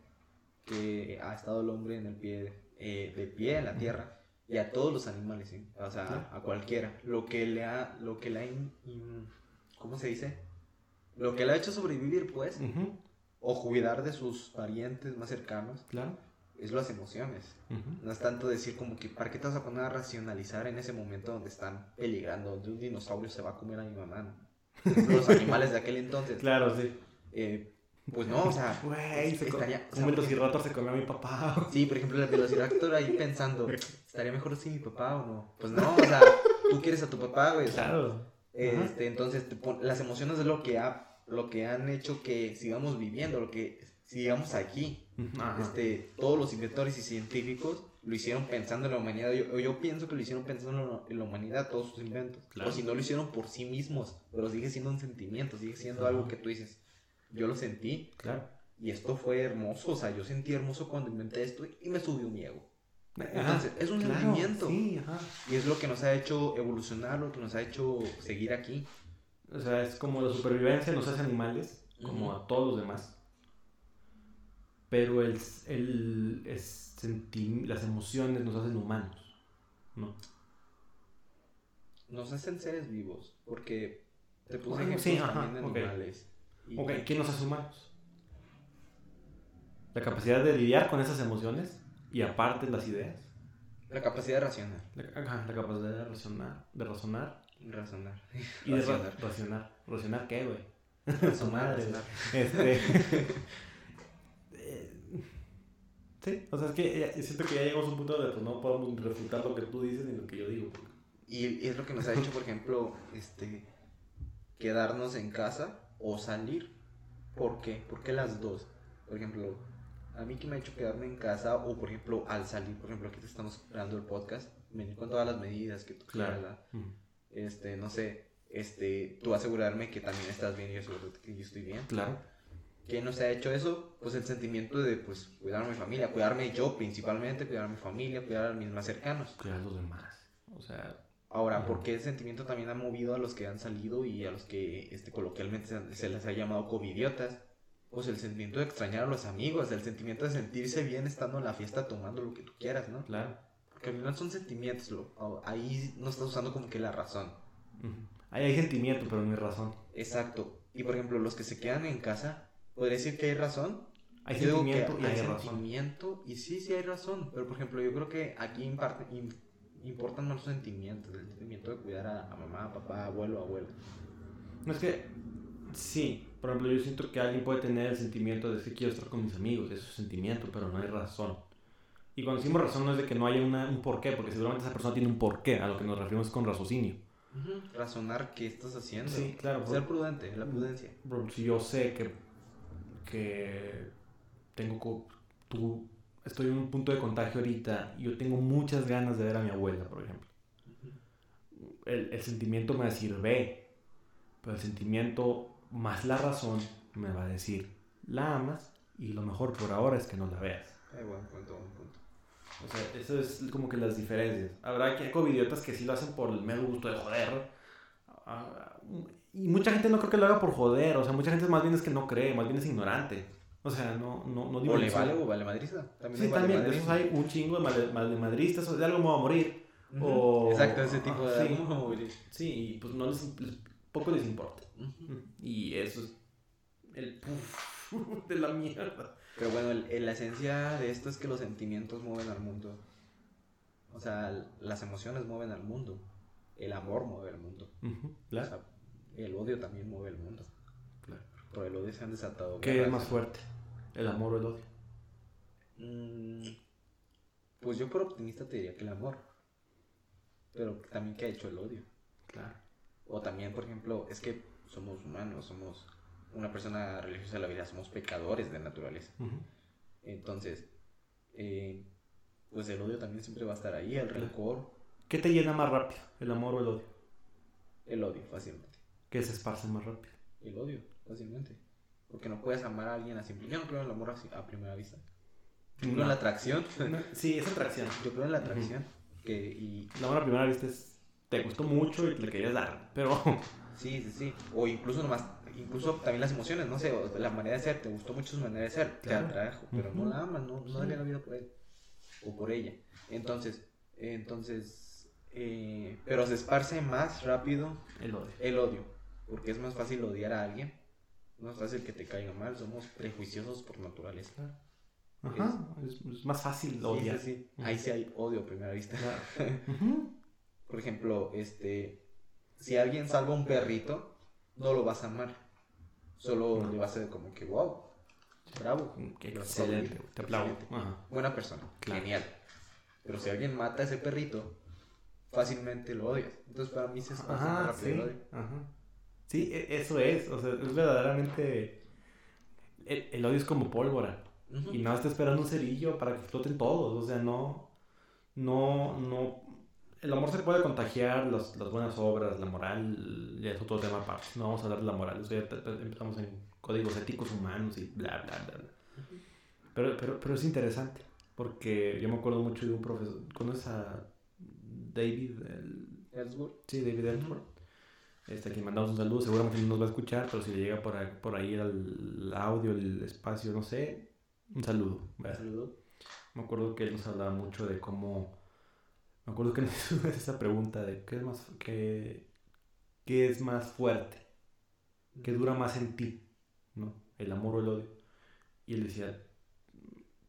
que ha estado el hombre en el pie, eh, de pie en la tierra y a todos los animales, ¿sí? o sea, a cualquiera. Lo que le ha, lo que le ha, in- in- ¿cómo se dice? Lo que le ha hecho sobrevivir, pues, o cuidar de sus parientes más cercanos, Claro. es las emociones. No es tanto decir como que, ¿para qué te vas a poner a racionalizar en ese momento donde están peligrando? Donde un dinosaurio se va a comer a mi mamá. Los animales de aquel entonces. Claro, sí. eh, pues no, o sea, Güey, se estaría- o sea, el velociraptor se comió a mi papá. sí, por ejemplo, el velociraptor ahí pensando, ¿estaría mejor si mi papá o no? Pues no, o sea, tú quieres a tu papá, güey. o sea, Claro. este, entonces, te pon- las emociones es lo que, ha, lo que han hecho que sigamos viviendo, lo que sigamos aquí. Ajá. este, todos los inventores y científicos lo hicieron pensando en la humanidad. Yo, yo pienso que lo hicieron pensando en la, en la humanidad, todos sus inventos. Claro. O si no lo hicieron por sí mismos, pero sigue siendo un sentimiento, sigue siendo Ajá. algo que tú dices, yo lo sentí Claro. y esto fue hermoso. O sea, yo sentí hermoso cuando inventé esto y me subió mi ego. Ajá, Entonces, es un claro, sentimiento. Sí, ajá. Y es lo que nos ha hecho evolucionar, lo que nos ha hecho seguir aquí. O sea, es como la supervivencia nos hace animales, como a todos los demás. Pero el, el, senti- las emociones nos hacen humanos. ¿No? Nos hacen seres vivos, porque te puse Bueno, ejemplos sí, ajá, también de animales. Y- Ok, ¿qué nos hace humanos? La capacidad de lidiar con esas emociones y aparte las ideas. La capacidad de racionar. La, ajá, la capacidad de razonar, de razonar Razonar. y de ra- Racionar. racionar. ¿Racionar qué, güey? Razonar, Su madre. razonar. Este. eh, sí, o sea, es que ya- siento que ya llegamos a un punto donde pues, no podemos refutar lo que tú dices ni lo que yo digo. Y, y es lo que nos ha hecho, por ejemplo, este, quedarnos en casa o salir. ¿Por qué? ¿Por qué las dos? Por ejemplo, a mí que me ha hecho quedarme en casa o, por ejemplo, al salir, por ejemplo, aquí te estamos grabando el podcast, venir con todas las medidas que tú quieras. Este, no sé, este, tú asegurarme que también estás bien y yo asegurarte que yo estoy bien. Claro. ¿Qué nos ha hecho eso? Pues el sentimiento de, pues, cuidar a mi familia, cuidarme yo principalmente, cuidar a mi familia, cuidar a mis más cercanos. Cuidar a los demás. O sea, Ahora, Ujú. ¿por qué el sentimiento también ha movido a los que han salido y a los que este, coloquialmente se, se les ha llamado covidiotas? Pues el sentimiento de extrañar a los amigos, el sentimiento de sentirse bien estando en la fiesta tomando lo que tú quieras, ¿no? claro. Porque al final son sentimientos, lo- ahí no estás usando como que la razón. Ahí hay sentimiento, pero no hay razón. Exacto. Y por ejemplo, los que se quedan en casa, ¿podría decir que hay razón? Hay Yo digo que sentimiento y hay, razón. sentimiento y sí, sí hay razón. Pero por ejemplo, yo creo que aquí en parte, im- importan más los sentimientos, el sentimiento de cuidar a, a mamá, papá, abuelo, abuela. No es que, sí, por ejemplo, yo siento que alguien puede tener el sentimiento de decir quiero estar con mis amigos, eso es sentimiento, pero no hay razón. Y cuando decimos razón no es de que no haya una- un porqué, porque seguramente esa persona tiene un porqué, a lo que nos referimos con raciocinio. Razonar qué estás haciendo. Sí, claro. Ser prudente, la prudencia. Ejemplo, si yo sé que, que tengo, tú, estoy en un punto de contagio ahorita y yo tengo muchas ganas de ver a mi abuela, por ejemplo. El, el sentimiento me va a decir, ve, pero el sentimiento más la razón me va a decir, la amas y lo mejor por ahora es que no la veas. Ay, buen punto, buen punto. O sea, eso es como que las diferencias. Habrá que covidiotas que sí lo hacen por el mero gusto de joder. Ah, Y mucha gente no creo que lo haga por joder. O sea, mucha gente más bien es que no cree, más bien es ignorante. O sea, no, no, no O le vale o vale madrista. También Sí, también. De esos hay un chingo de mal- maldemadristas. o De algo me voy a morir. O- Exacto, ese tipo de... sí. ¿Cómo morir? Sí, y pues no les, les- poco les importa. Y eso es el puff de la mierda. Pero bueno, el- el- la esencia de esto es que los sentimientos mueven al mundo. O sea, las emociones mueven al mundo. El amor mueve al mundo. Claro. sea, el odio también mueve el mundo. claro. por el odio se han desatado. ¿Qué es más fuerte? ¿El amor o el odio? Mm, pues yo por optimista te diría que el amor. Pero también que ha hecho el odio. Claro. O también, por ejemplo, es que somos humanos, somos una persona religiosa de la vida, somos pecadores de naturaleza. Entonces, eh, pues el odio también siempre va a estar ahí, el rencor, ¿Qué te llena más rápido? ¿El amor o el odio? el odio fácilmente. ¿Qué se esparce más rápido? El odio fácilmente. Porque no puedes amar a alguien a simple. Yo no creo en el amor así- a primera vista. Yo creo en la atracción. No, Sí, es atracción. Yo creo en la atracción. Que, y El amor a primera vista es. Te gustó mucho y le querías dar. Pero. sí, sí, sí. O incluso nomás, incluso también las emociones, no sé, la manera de ser, te gustó mucho su manera de ser, Claro. te atrajo, pero no la amas, no, no daría la vida por él o por ella. Entonces, entonces, eh, pero se esparce más rápido El odio. el odio, porque es más fácil odiar a alguien, es más fácil que te caiga mal, somos prejuiciosos por naturaleza. Ajá. Es, es más fácil odiar. sí, sí. Ahí sí hay odio a primera vista. Ujú. Por ejemplo, este, si alguien salva a un perrito, no lo vas a amar. Solo No. le vas a ser como que, wow, bravo. Qué excelente. Te aplaudo. Ajá. Buena persona, Claro. genial. Pero si alguien mata a ese perrito, fácilmente lo odias. Entonces para mí se es Ajá, rápido el odio. Ajá. Sí, e- eso es. O sea, es verdaderamente. El, el odio es como pólvora. Y nada, está esperando un cerillo para que exploten todos. O sea, no. No, no. El amor se puede contagiar, las, las buenas obras, la moral, ya es otro tema aparte. No vamos a hablar de la moral. Te- te- empezamos en códigos éticos humanos y bla, bla, bla. bla. Pero, pero, pero es interesante. Porque yo me acuerdo mucho de un profesor. ¿Conoces a David? El, Ellsworth. Sí, David Ellsworth. Este, a quien mandamos un saludo, seguramente no nos va a escuchar, pero si le llega por ahí, por ahí el audio, el espacio, no sé, un saludo. ¿verdad? Saludo. Me acuerdo que él nos hablaba mucho de cómo. Me acuerdo que nos hizo esa pregunta de qué es más, qué, qué es más fuerte, qué dura más en ti, ¿no? El amor o el odio. Y él decía,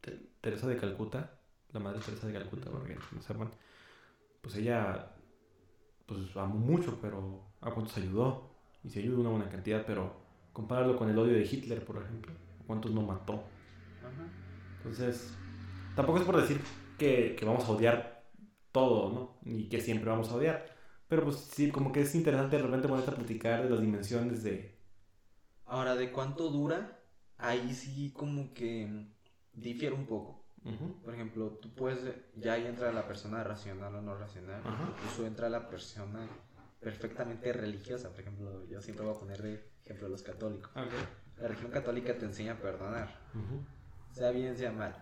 "Te- Teresa de Calcuta, la madre Teresa de Calcuta, porque no sepan, pues ella, pues amó mucho, pero a cuántos ayudó. Y se ayudó una buena cantidad, pero compáralo con el odio de Hitler, por ejemplo. ¿Cuántos no mató? Ajá. Entonces, tampoco es por decir que, que vamos a odiar todo, ¿no? Ni que siempre vamos a odiar. Pero pues sí, como que es interesante de repente ponerte a platicar de las dimensiones de... Ahora, ¿de cuánto dura? Ahí sí como que difiere un poco. Por ejemplo, tú puedes, ya ahí entra la persona racional o no racional, Ajá. incluso entra la persona perfectamente religiosa. Por ejemplo, yo siempre voy a poner de ejemplo a los católicos. La religión católica te enseña a perdonar, sea bien, sea mal,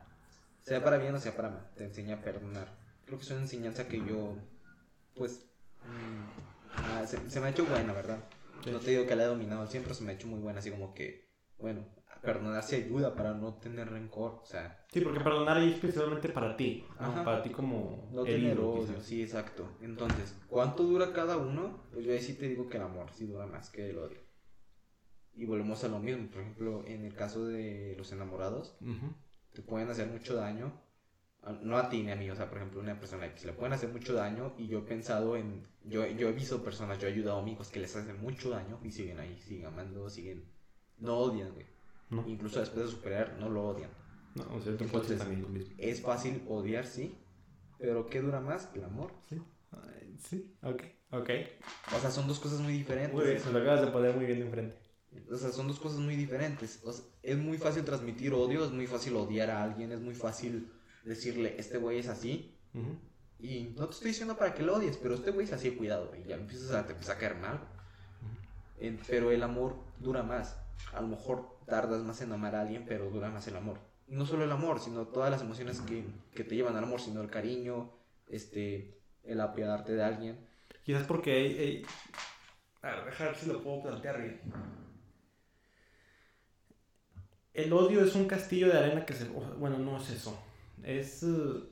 sea para bien o sea para mal, te enseña a perdonar. Creo que es una enseñanza que yo, pues, mm, ah, se, se me ha hecho buena, ¿verdad? No te digo que la he dominado al 100, pero se me ha hecho muy buena, así como que, bueno, perdonar sí ayuda para no tener rencor, o sea, Sí, porque perdonar ahí es principalmente para ti. Para ti como No tener odio, sí, exacto. Entonces, ¿cuánto dura cada uno? Pues yo ahí sí te digo que el amor sí dura más que el odio. Y volvemos a lo mismo, por ejemplo, en el caso de los enamorados, te pueden hacer mucho daño, no a ti ni a mí, o sea, por ejemplo, una persona X, le pueden hacer mucho daño y yo he pensado en, yo, yo he visto personas, yo he ayudado a amigos que les hacen mucho daño y siguen ahí, siguen amando, siguen, no odian, güey. No, Incluso después de superar, no lo odian. no, o sea, Entonces- también lo mismo. Es fácil odiar, sí, pero ¿qué dura más? El amor. Sí, Ay, sí, ok, ok. O sea, son dos cosas muy diferentes. Muy bien, se lo acabas de poner muy bien de enfrente. O sea, son dos cosas muy diferentes. O sea, es muy fácil transmitir odio, es muy fácil odiar a alguien, es muy fácil decirle, este güey es así. Y no te estoy diciendo para que lo odies, pero este güey es así, cuidado. Y ya empiezas a, te empieza a caer mal. Pero el amor dura más. A lo mejor tardas más en amar a alguien, pero dura más el amor. No solo el amor, sino todas las emociones que, que te llevan al amor, sino el cariño, este, el apiadarte de alguien. Quizás porque A ver, dejar si lo puedo plantear bien. El odio es un castillo de arena que se... Bueno, no es eso. Es eh,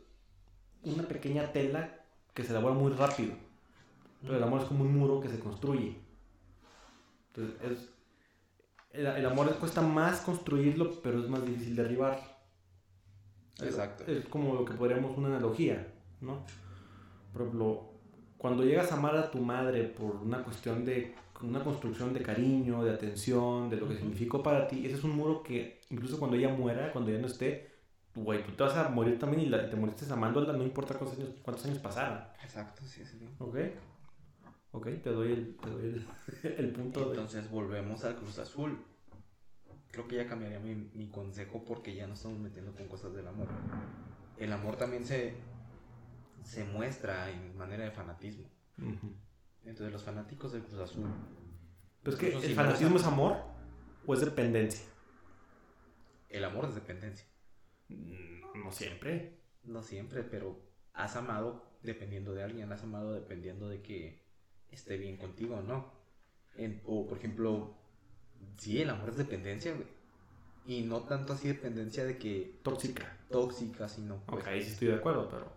una pequeña tela que se elabora muy rápido. Pero el amor es como un muro que se construye. Entonces, es... El, el amor cuesta más construirlo, pero es más difícil derribar. Exacto. Es como lo que podríamos una analogía, ¿no? Por ejemplo, cuando llegas a amar a tu madre por una cuestión de una construcción de cariño, de atención, de lo que significó para ti. Ese es un muro que incluso cuando ella muera, cuando ya no esté, güey, tú te vas a morir también y, la, te moriste amándola, no importa cuántos años, cuántos años pasaron. Exacto, sí, sí. Ok. Ok, te doy el, te doy el, el punto Entonces volvemos al Cruz Azul. Creo que ya cambiaría mi, mi consejo porque ya no estamos metiendo con cosas del amor. El amor también se, se muestra en manera de fanatismo. Entonces los fanáticos del Cruz Azul. Pero es que el fanatismo es amor o es dependencia. El amor es dependencia. No, no siempre. No siempre, pero has amado dependiendo de alguien, has amado dependiendo de que esté bien contigo o no. o por ejemplo, sí, el amor es dependencia, güey. Y no tanto así dependencia de que... Tóxica. Tóxica, sino... Pues, ok, ahí sí estoy de acuerdo, pero...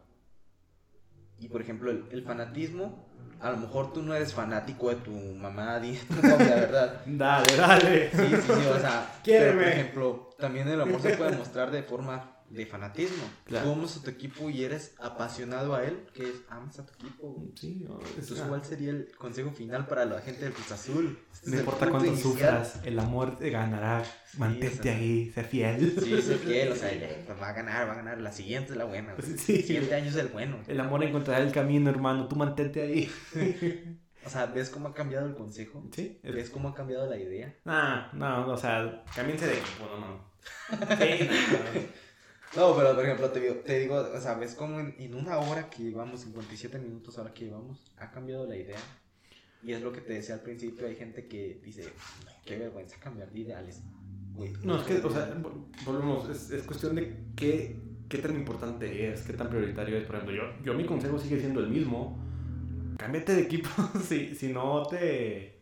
Y por ejemplo, el, fanatismo, a lo mejor tú no eres fanático de tu mamá, di tu la verdad. dale, dale. Sí, sí, sí, o sea... Pero, por ejemplo, también el amor se puede mostrar de forma de fanatismo. Claro. Tú amas a tu equipo y eres apasionado a él, que es amas a tu equipo. Sí, Entonces, ¿cuál sería el consejo final para la gente del Cruz Azul? Este no importa cuánto sufras, el amor te ganará. Mantente ahí, sé fiel. Sí, sé fiel, o sea, va a ganar, va a ganar. La siguiente es la buena. Sí. El siguiente año es el bueno. El amor encontrará el camino, hermano. Tú mantente ahí. O sea, ¿ves cómo ha cambiado el consejo? Sí. ¿Ves cómo ha cambiado la idea? No, no, o sea, cámbiense de equipo, no, no. Sí, no, pero por ejemplo, te digo, te digo o sea, ves como en, una hora que llevamos, 57 minutos ahora que llevamos, ha cambiado la idea. Y es lo que te decía al principio, hay gente que dice, qué vergüenza cambiar de ideales. no, es que, o sea, volvemos, es, es cuestión de qué, qué tan importante es, qué tan prioritario es. Por ejemplo, yo, yo mi consejo sigue siendo el mismo. Cámbiate de equipo si, si no te...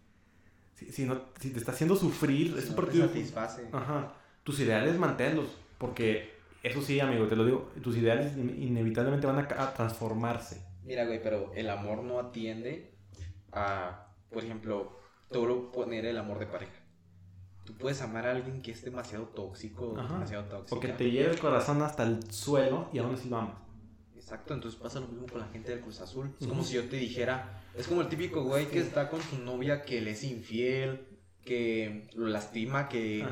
Si, si, no, si te está haciendo sufrir, es un partido... satisface. Ajá. Tus ideales manténlos, porque eso sí, amigo, te lo digo, tus ideales inevitablemente van a, transformarse. Mira, güey, pero el amor no atiende a, por ejemplo, todo poner el amor de pareja. Tú puedes amar a alguien que es demasiado tóxico, demasiado tóxico. Porque te lleva el corazón hasta el suelo y aún así lo amas. Exacto, entonces pasa lo mismo con la gente del Cruz Azul. Es como si yo te dijera, es como el típico güey que está con su novia que le es infiel, que lo lastima, que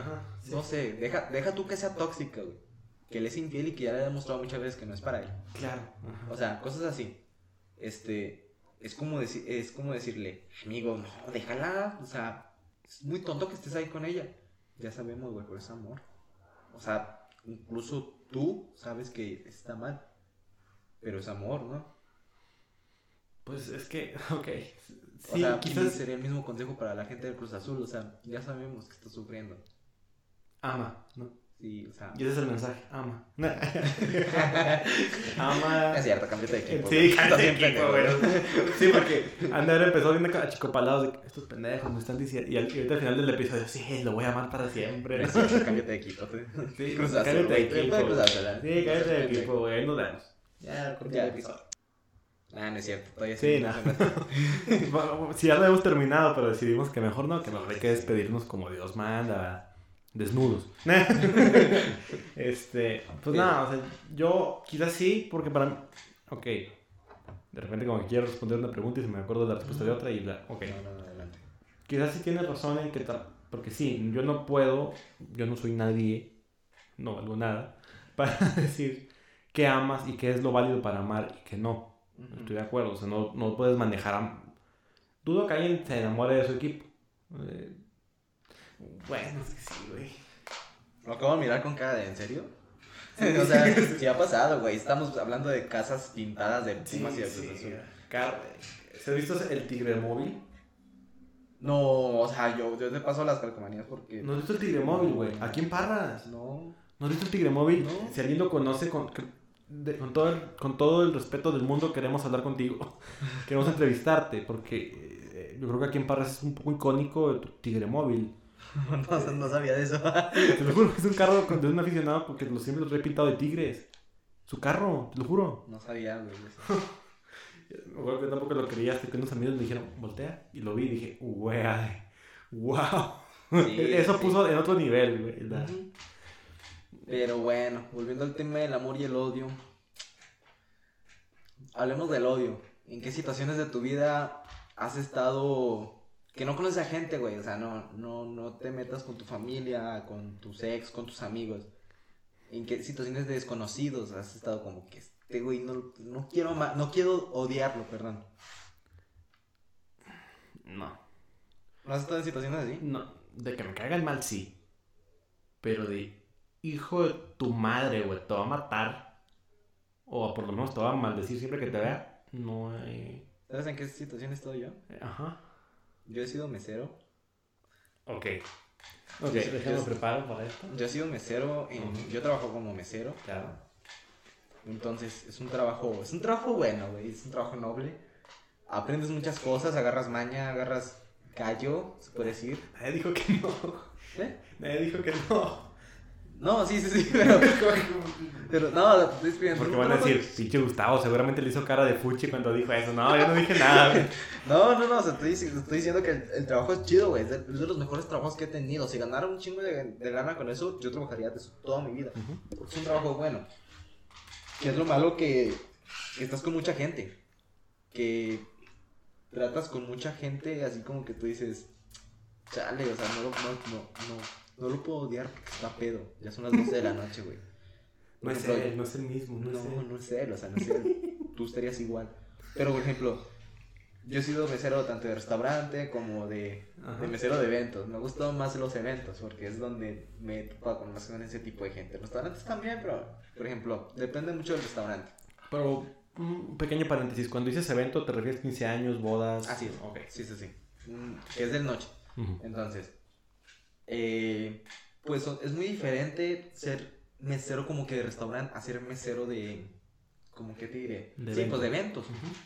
no sé, deja, deja tú que sea tóxica, güey que él es infiel y que ya le ha demostrado muchas veces que no es para él. Claro. O sea, cosas así. Este, es como, decir, es como decirle, amigo, no, déjala. O sea, es muy tonto que estés ahí con ella. Ya sabemos, güey, por ese amor. O sea, incluso tú sabes que está mal. Pero es amor, ¿no? Pues es que, ok. Sí, o sea, quizás sería el mismo consejo para la gente del Cruz Azul. O sea, ya sabemos que está sufriendo. Ama, ¿no? Sí, o sea. Y ese es el mensaje, ama. ama. Es cierto, cámbiate de equipo. Sí, cámbiate de equipo, güey. Sí, porque Ander empezó viendo a chicopalados de estos pendejos me están diciendo. Y, al, al final del episodio, sí, lo voy a amar para siempre. Sí, cámbiate de equipo. Sí, cámbiate de equipo. Sí, cámbiate de equipo, güey. Ahí nos vemos. Ya, ya el episodio. Ah, no es cierto, todavía sí. Sí, no. sí, ya lo hemos terminado, pero decidimos que mejor no, que nos hay que despedirnos como Dios manda desnudos. este, pues nada, o sea, yo quizás sí, porque para mí, ok, de repente como que quiero responder una pregunta y se me acuerdo de la respuesta de otra y la, ok. Quizás sí tienes razón en que, tal, porque sí, yo no puedo, yo no soy nadie, no valgo nada, para decir qué amas y qué es lo válido para amar y qué no. Estoy de acuerdo, o sea, no, no puedes manejar. Dudo que alguien se enamore de su equipo. Eh, bueno, es que sí, güey. Lo acabo de mirar con cara de, ¿en serio? o sea, sí ha pasado, güey. Estamos hablando de casas pintadas de Pumas y de Cruz Azul. ¿Se has visto el tigre móvil? No, o sea, yo, yo te paso las calcomanías porque. ¿No has visto el tigre móvil, güey? ¿Aquí en Parras? No. ¿No has visto el tigre móvil? Si alguien lo conoce, con, con, todo el, con todo el respeto del mundo, queremos hablar contigo. queremos entrevistarte, porque eh, yo creo que aquí en Parras es un poco icónico el tigre móvil. no, no, sabía de eso. te lo juro, es un carro de un aficionado porque lo siempre lo he pintado de tigres. Su carro, te lo juro. No sabía, güey. Me acuerdo que tampoco lo creía hasta que unos amigos me dijeron, voltea. Y lo vi y dije, wey, wow. Eso puso en otro nivel, güey. Pero bueno, volviendo al tema del amor y el odio. Hablemos del odio. ¿En qué situaciones de tu vida has estado que no conoces a gente, güey. O sea, no, no, no te metas con tu familia, con tus ex, con tus amigos. En qué situaciones de desconocidos has estado como que este güey no, no quiero ma- no quiero odiarlo, perdón. No. ¿No has estado en situaciones así? No, de que me caiga el mal, sí. Pero de hijo de tu madre, güey, te va a matar. O por lo menos te va a maldecir siempre que te vea. No hay. ¿Sabes en qué situación estoy yo? Ajá. Yo he sido mesero. Ok. Ok, Yo- yo- preparo para esto. Yo he sido mesero, en- Ujú. yo trabajo como mesero. Claro. Entonces, es un trabajo, es un trabajo bueno, güey, es un trabajo noble. Aprendes muchas cosas, agarras maña, agarras callo, se puede decir. Nadie dijo que no. ¿Eh? Nadie dijo que no. No, sí, sí, sí, pero, pero no, estoy explicando. Porque van a decir, pinche Gustavo, seguramente le hizo cara de fuchi cuando dijo eso. No, yo no dije nada, güey. No, no, no, o sea, estoy, estoy diciendo que el, el trabajo es chido, güey, es de, es de los mejores trabajos que he tenido. Si ganara un chingo de, de lana con eso, yo trabajaría de eso toda mi vida. Porque es un trabajo bueno. Que es lo malo que, que estás con mucha gente. Que tratas con mucha gente así como que tú dices, chale, o sea, no no, no, no, no lo puedo odiar porque está pedo. Ya son las 12 de la noche, güey. No es ejemplo, él, no es el mismo, no, no, es él. no es él, o sea, no es él. Tú estarías igual. Pero, por ejemplo, yo he sido mesero tanto de restaurante como de, de mesero de eventos. Me gustan más los eventos porque es donde me he topado con más ese tipo de gente. Restaurantes también, pero, por ejemplo, depende mucho del restaurante. Pero, un pequeño paréntesis. Cuando dices evento, ¿te refieres a 15 años, bodas? Así es. Ok. Sí, sí, sí. Que es de noche. Ujú. Entonces, eh, pues es muy diferente ser mesero como que de restaurante a ser mesero de, como que te diré, De sí, pues de eventos. eventos.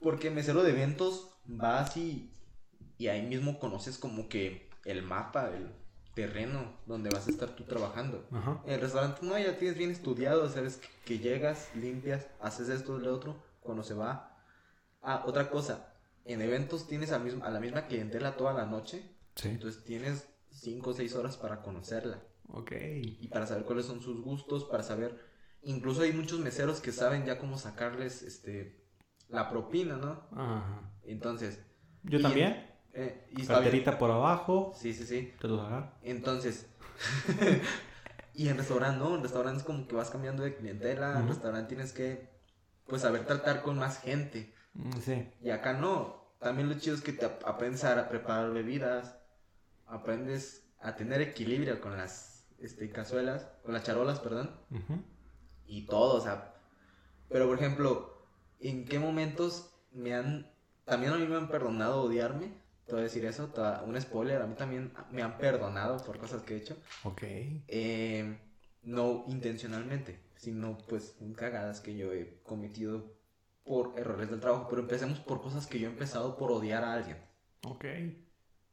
Porque mesero de eventos vas y, y ahí mismo conoces como que el mapa, el terreno donde vas a estar tú trabajando. En el restaurante no, ya tienes bien estudiado, sabes que, que llegas, limpias, haces esto lo otro, cuando se va. Ah, otra cosa, en eventos tienes a, misma- a la misma clientela toda la noche, Sí. entonces tienes 5 o 6 horas para conocerla Ok. y para saber cuáles son sus gustos, para saber, incluso hay muchos meseros que saben ya cómo sacarles este la propina, ¿no? Ajá. Entonces, Yo Y- también. eh, y. Carterita por abajo. Sí, sí, sí. Te agarro. Entonces, y en restaurante, ¿no? En restaurante es como que vas cambiando de clientela, en restaurante tienes que, pues, saber tratar con más gente. Mm, Sí. Y acá no. También lo chido es que te ap- aprendes a preparar bebidas, aprendes a tener equilibrio con las este, cazuelas, con las charolas, perdón, y todo, o sea. Pero, por ejemplo, ¿en qué momentos me han, también a mí me han perdonado odiarme? Te voy a decir eso, un spoiler, a mí también me han perdonado por cosas que he hecho. Ok. Eh, no intencionalmente, sino pues cagadas que yo he cometido por errores del trabajo. Pero empecemos por cosas que yo he empezado por odiar a alguien. Ok.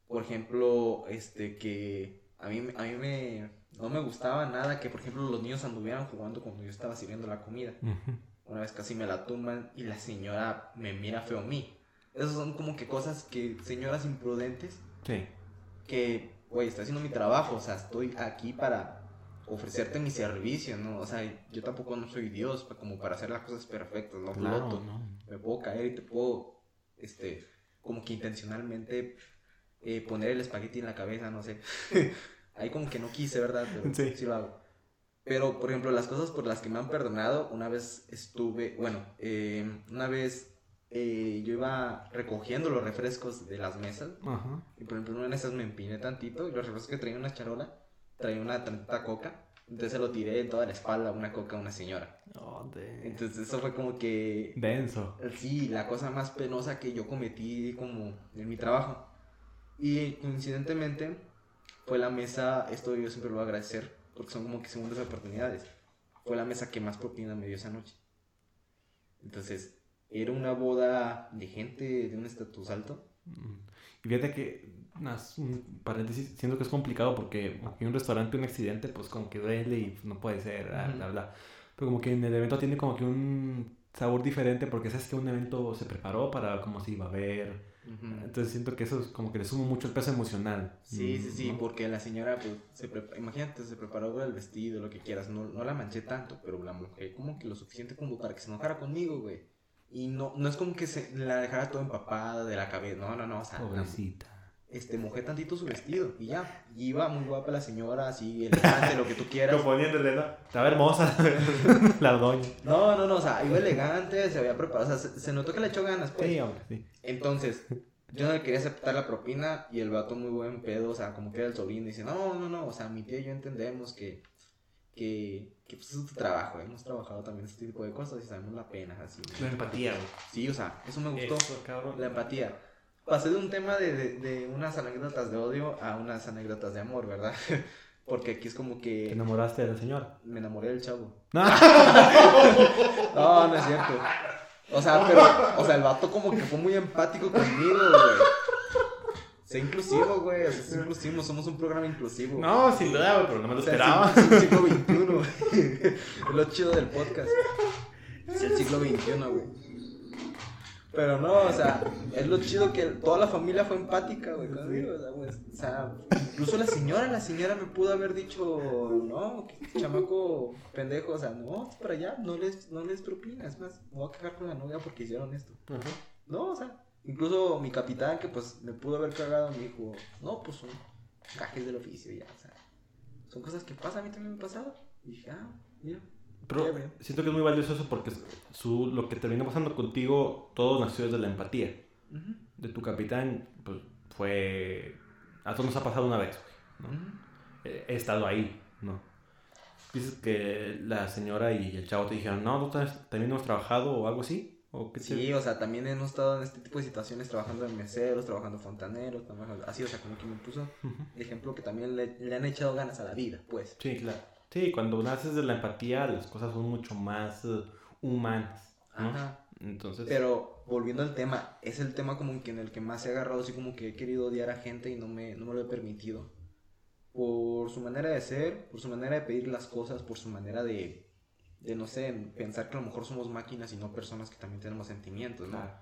Por ejemplo, este que a mí, a mí me, no me gustaba nada que, por ejemplo, los niños anduvieran jugando cuando yo estaba sirviendo la comida. Una vez casi me la tumban y la señora me mira feo a mí. Esas son como que cosas que, señoras imprudentes, Sí. que, güey, estoy haciendo mi trabajo, o sea, estoy aquí para ofrecerte mi servicio, ¿no? O sea, yo tampoco no soy Dios como para hacer las cosas perfectas, no Claro, floto. ¿no? Me puedo caer y te puedo, este, como que intencionalmente eh, poner el espagueti en la cabeza, no sé. Ahí como que no quise, ¿verdad? Pero Sí. sí. lo hago. Pero, por ejemplo, las cosas por las que me han perdonado, una vez estuve, bueno, eh, una vez eh, yo iba recogiendo los refrescos de las mesas Ajá. y por ejemplo, en una de esas me empiné tantito y los refrescos que traía una charola, traía una tantita coca. Entonces se lo tiré en toda la espalda, una coca a una señora. Oh, Entonces eso fue como que, Denso. sí, la cosa más penosa que yo cometí como en mi trabajo. Y coincidentemente fue la mesa, esto yo siempre lo voy a agradecer, porque son como que segundas oportunidades. Fue la mesa que más propina me dio esa noche. Entonces, era una boda de gente de un estatus alto. Mm. Y fíjate que, un paréntesis, siento que es complicado porque en un restaurante un accidente, pues como que duele y pues, no puede ser, bla, bla, bla. Pero como que en el evento tiene como que un sabor diferente porque sabes que un evento se preparó para cómo se iba a Entonces siento que eso es como que le suma mucho el peso emocional. Sí, sí, sí, ¿no? porque la señora, pues, se imagínate, se preparó el vestido, lo que quieras, no, no la manché tanto, pero la mujer como que lo suficiente como para que se enojara conmigo, güey. Y no, no es como que se la dejara todo empapada de la cabeza. No, no, no. O sea, Pobrecita. Este, mojé tantito su vestido y ya. Y iba muy guapa la señora, así, elegante, lo que tú quieras. poniéndole, ¿no? Estaba hermosa la doña. No, no, no, o sea, iba elegante, se había preparado, o sea, se, se notó que le echó ganas, pues. Sí, hombre, sí. Entonces, yo no le quería aceptar la propina y el vato muy buen pedo, o sea, como que era el sobrino, y dice, no, no, no, o sea, mi tía y yo entendemos que, que, que pues es tu trabajo, hemos trabajado también este tipo de cosas y sabemos la pena, así. La empatía, güey. Sí, o sea, eso me gustó, Eso, cabrón. la empatía. Pasé de un tema de, de, de unas anécdotas de odio a unas anécdotas de amor, ¿verdad? Porque aquí es como Te que enamoraste de la señora. me enamoré del chavo. No. No, no es cierto. O sea, pero, o sea, el vato como que fue muy empático conmigo, güey. Sé inclusivo, güey. O sea, es inclusivo, somos un programa inclusivo. No, sin duda, güey, pero no me lo O sea, esperaba. Es el siglo XXI, güey. Es lo chido del podcast. Es el siglo XXI, güey. Pero no, o sea, es lo chido que toda la familia fue empática, güey, conmigo, o sea, güey, o sea, incluso la señora, la señora me pudo haber dicho, no, que chamaco pendejo, o sea, no, para allá, no les, no les propina, es más, me voy a cagar con la novia porque hicieron esto. No, o sea, incluso mi capitán, que pues me pudo haber cagado, me dijo, no, pues son cajes del oficio ya, o sea, son cosas que pasan, a mí también me ha pasado. Y dije, ah, mira. Pero siento que es muy valioso eso porque su, lo que terminó pasando contigo, todo nació desde la empatía. Ujú, De tu capitán, pues fue. A todos nos ha pasado una vez. ¿no? ujú. He he estado ahí, ¿no? Dices que la señora y el chavo te dijeron, no, ¿tú también hemos trabajado o algo así? ¿O qué te- Sí, o sea, también hemos estado en este tipo de situaciones trabajando en meseros, trabajando fontaneros, trabajando así, o sea, como que me puso de ejemplo que también le, le han echado ganas a la vida, pues. Sí, claro. Sí, cuando naces de la empatía, las cosas son mucho más eh, humanas, ¿no? Ajá. Entonces, Pero volviendo al tema, es el tema como que en el que más he agarrado, así como que he querido odiar a gente y no me, no me lo he permitido. Por su manera de ser, por su manera de pedir las cosas, por su manera de, de no sé, pensar que a lo mejor somos máquinas y no personas que también tenemos sentimientos, ¿no? claro.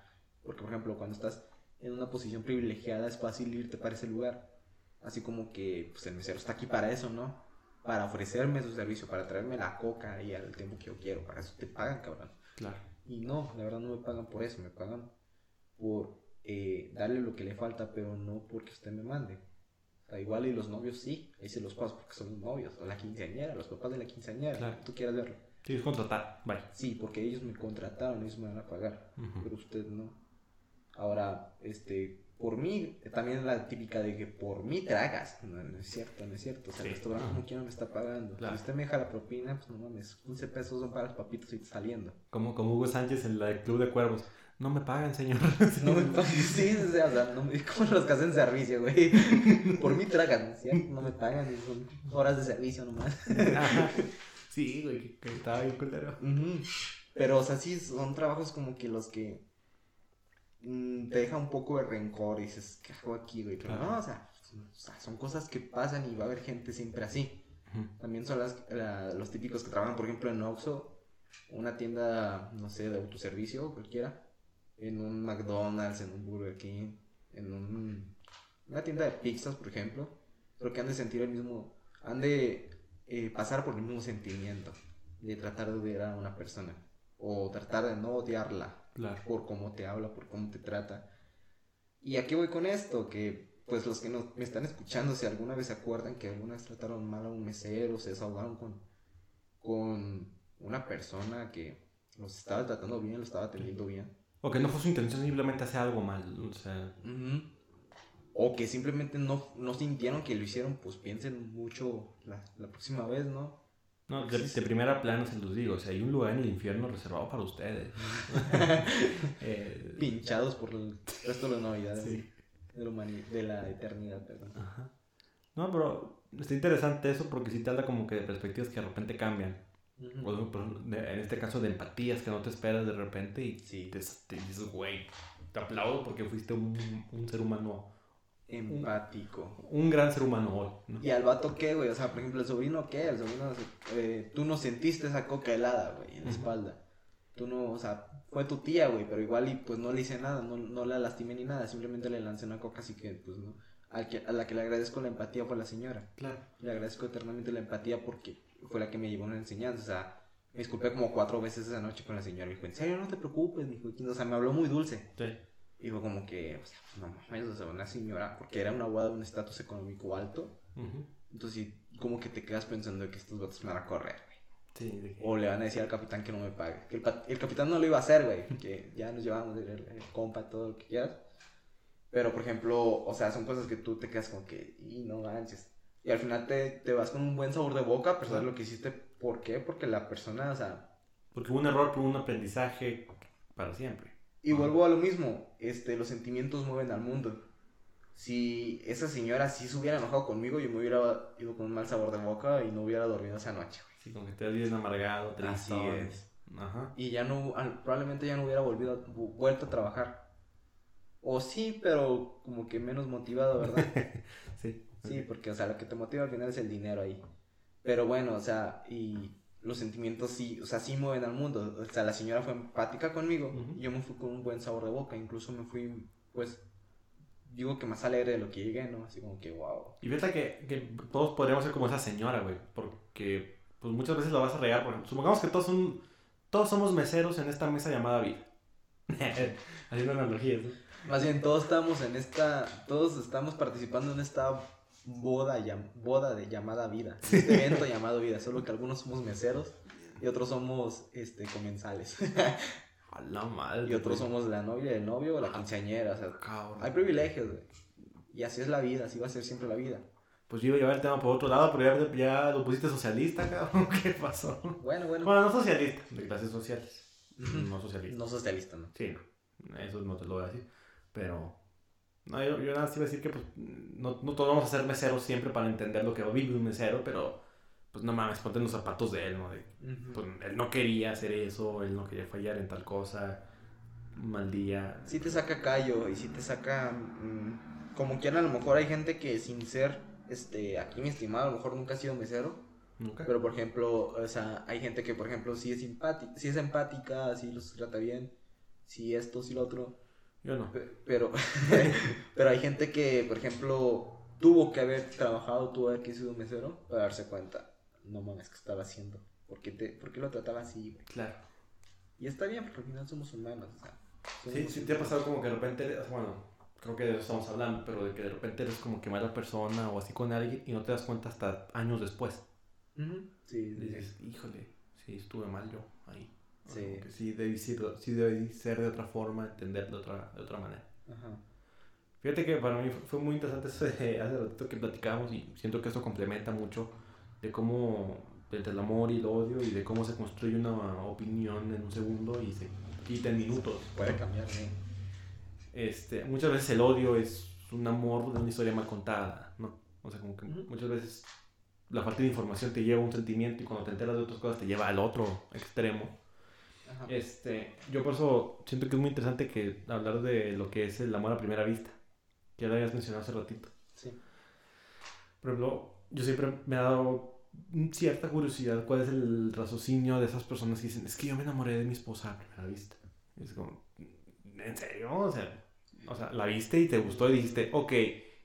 Porque, por ejemplo, cuando estás en una posición privilegiada es fácil irte para ese lugar. Así como que pues, el mesero está aquí para eso, ¿no? Para ofrecerme su servicio, para traerme la coca y al tiempo que yo quiero. Para eso te pagan, cabrón. claro. Y no, la verdad no me pagan por eso, me pagan por eh, darle lo que le falta, pero no porque usted me mande. O sea, igual y los novios sí, ahí se los paso porque son los novios, o la quinceañera, los papás de la quinceañera, Claro. tú quieras verlo. Sí, contratar. Vaya. Sí, porque ellos me contrataron, ellos me van a pagar, Ujú. pero usted no. Ahora, este, por mí, también la típica de que por mí tragas. No, no es cierto, no es cierto. O sea, Sí. el restaurante como quiera me está pagando. Claro. Si usted me deja la propina, pues no mames, 15 pesos son para los papitos y saliendo. Como, como Hugo Sánchez en la Club de Cuervos. No me pagan, señor. No me pagan, sí, o sea, o sea, no me, como los que hacen servicio, güey. Por mí tragan, ¿no es cierto? No me pagan, son horas de servicio nomás. Ajá. Sí, güey, que, que estaba bien culero. Pero, o sea, sí, son trabajos como que los que mm, te deja un poco de rencor y dices, ¿qué hago aquí, güey? Pero no, o sea, son, o sea, son cosas que pasan y va a haber gente siempre así. Ujú. También son las, la- los típicos que trabajan, por ejemplo, en Oxxo, una tienda, no sé, de autoservicio, cualquiera, en un McDonald's, en un Burger King, en un, una tienda de pizzas, por ejemplo, creo que han de sentir el mismo, han de eh, pasar por el mismo sentimiento de tratar de odiar a una persona o tratar de no odiarla Claro. por cómo te habla, por cómo te trata. ¿Y a qué voy con esto? Que pues los que nos, me están escuchando, si alguna vez se acuerdan que alguna vez trataron mal a un mesero, se desahogaron con, con una persona que los estaba tratando bien, los estaba atendiendo bien. O que no fue su intención simplemente hacer algo mal. O sea, O que simplemente no, no sintieron que lo hicieron, pues piensen mucho la, la próxima vez, ¿no? No, de, de primera plana se los digo. O sea, hay un lugar en el infierno reservado para ustedes. Eh, Pinchados por el resto de las navidades sí. de, la de la eternidad, perdón. Ajá. No, pero está interesante eso porque sí te habla como que de perspectivas que de repente cambian. O, de- en este caso de empatías que no te esperas de repente y Sí. te, te dices, güey, te aplaudo porque fuiste un, un ser humano, Empático. un gran ser humano hoy. ¿no? ¿Y al vato qué, güey? O sea, por ejemplo, el sobrino qué? El sobrino, eh, tú no sentiste esa coca helada, güey, en la espalda. Tú no, o sea, fue tu tía, güey, pero igual y pues no le hice nada, no, no la lastimé ni nada, simplemente le lancé una coca, así que pues no. Al que, a la que le agradezco la empatía fue la señora. Claro. Le agradezco eternamente la empatía porque fue la que me llevó una enseñanza. O sea, Me disculpé como cuatro veces esa noche con la señora. Me dijo, en serio, no te preocupes. Dijo, o sea, me habló muy dulce. Sí. Fue como que, o sea, no mames, o sea, una señora, porque era una boda de un estatus económico alto. Ujú. Entonces, sí, como que te quedas pensando que estos vatos me van a correr, güey. Sí, de que- O le van a decir al capitán que no me pague. Que el, el capitán no lo iba a hacer, güey. Que ya nos llevamos el, el compa, todo lo que quieras. Pero, por ejemplo, o sea, son cosas que tú te quedas como que, y no manches. Y al final te, te vas con un buen sabor de boca, pesar de lo que hiciste. ¿Por qué? Porque la persona, o sea. Porque un error, pero un aprendizaje para siempre. Y vuelvo a lo mismo, este, los sentimientos mueven al mundo. Si esa señora sí se hubiera enojado conmigo, yo me hubiera ido con un mal sabor de boca y no hubiera dormido esa noche, güey. Sí, como que te has bien amargado, es. Ajá. Y ya no, probablemente ya no hubiera volvido, vuelto a trabajar. O sí, pero como que menos motivado, ¿verdad? Sí. Sí, porque, o sea, lo que te motiva al final es el dinero ahí. Pero bueno, o sea, y los sentimientos sí, o sea, sí mueven al mundo. O sea, la señora fue empática conmigo y yo me fui con un buen sabor de boca. Incluso me fui, pues, digo que más alegre de lo que llegué, ¿no? Así como que, wow. Y fíjate que, que todos podríamos ser como esa señora, güey. Porque pues muchas veces la vas a regar. Por ejemplo, supongamos que todos son. Todos somos meseros en esta mesa llamada vida. Haciendo analogías, ¿no? Más bien, todos estamos en esta, todos estamos participando en esta boda, llam- boda de llamada vida. Este evento llamado vida, solo que algunos somos meseros y otros somos, este, comensales. A la madre. y otros somos la novia del novio o la quinceañera, o sea, Cabrón. hay privilegios, güey. Y así es la vida, así va a ser siempre la vida. Pues yo iba a llevar el tema por otro lado, pero ya, ya lo pusiste socialista, cabrón. ¿Qué pasó? Bueno, bueno. Bueno, no socialista, de clases sociales. No socialista. No socialista, ¿no? Sí. Eso no te lo voy a decir. Pero. No, yo, yo nada más iba a decir que pues, no, no todos vamos a ser meseros siempre para entender lo que vive un mesero, pero pues no mames, ponte en los zapatos de él, ¿no? De, pues, él no quería hacer eso, él no quería fallar en tal cosa, mal día. Sí te saca callo y sí te saca... mm, como quieran, a lo mejor hay gente que sin ser, este, aquí mi estimado, a lo mejor nunca ha sido mesero. Nunca. Pero por ejemplo, o sea, hay gente que por ejemplo sí es simpática, sí es empática, sí los trata bien, sí esto, sí lo otro. Yo no. Pe- Pero, pero hay gente que, por ejemplo, tuvo que haber trabajado, tuvo que haber sido mesero para darse cuenta. No mames, ¿qué estaba haciendo? ¿Por qué, te, por qué lo trataba así, güey? Claro. Y está bien, porque al final somos humanos, o sea. Sí, somos- sí te ha pasado como que de repente, eres- bueno, creo que de eso estamos hablando, pero de que de repente eres como que mala persona o así con alguien y no te das cuenta hasta años después. Ujú, Sí, sí, sí. Dices, híjole, sí, estuve mal yo ahí. Sí. Que sí debí, ser, sí debí ser de otra forma, entender de otra, de otra manera. Ajá. Fíjate que para mí fue- muy interesante eso de hace ratito que platicábamos y siento que esto complementa mucho de cómo, entre el amor y el odio y de cómo se construye una opinión en un segundo y se quita en minutos. Puede cambiar, sí. Este, muchas veces el odio es un amor de una historia mal contada, ¿no? O sea, como que muchas veces la falta de información te lleva a un sentimiento y cuando te enteras de otras cosas te lleva al otro extremo. Ajá. Este, yo por eso siento que es muy interesante que hablar de lo que es el amor a primera vista, que ya lo habías mencionado hace ratito. Sí. Por ejemplo, yo siempre me ha dado cierta curiosidad cuál es el raciocinio de esas personas que dicen, es que yo me enamoré de mi esposa a primera vista. Y es como, ¿en serio? O sea, o sea, la viste y te gustó y dijiste, ok,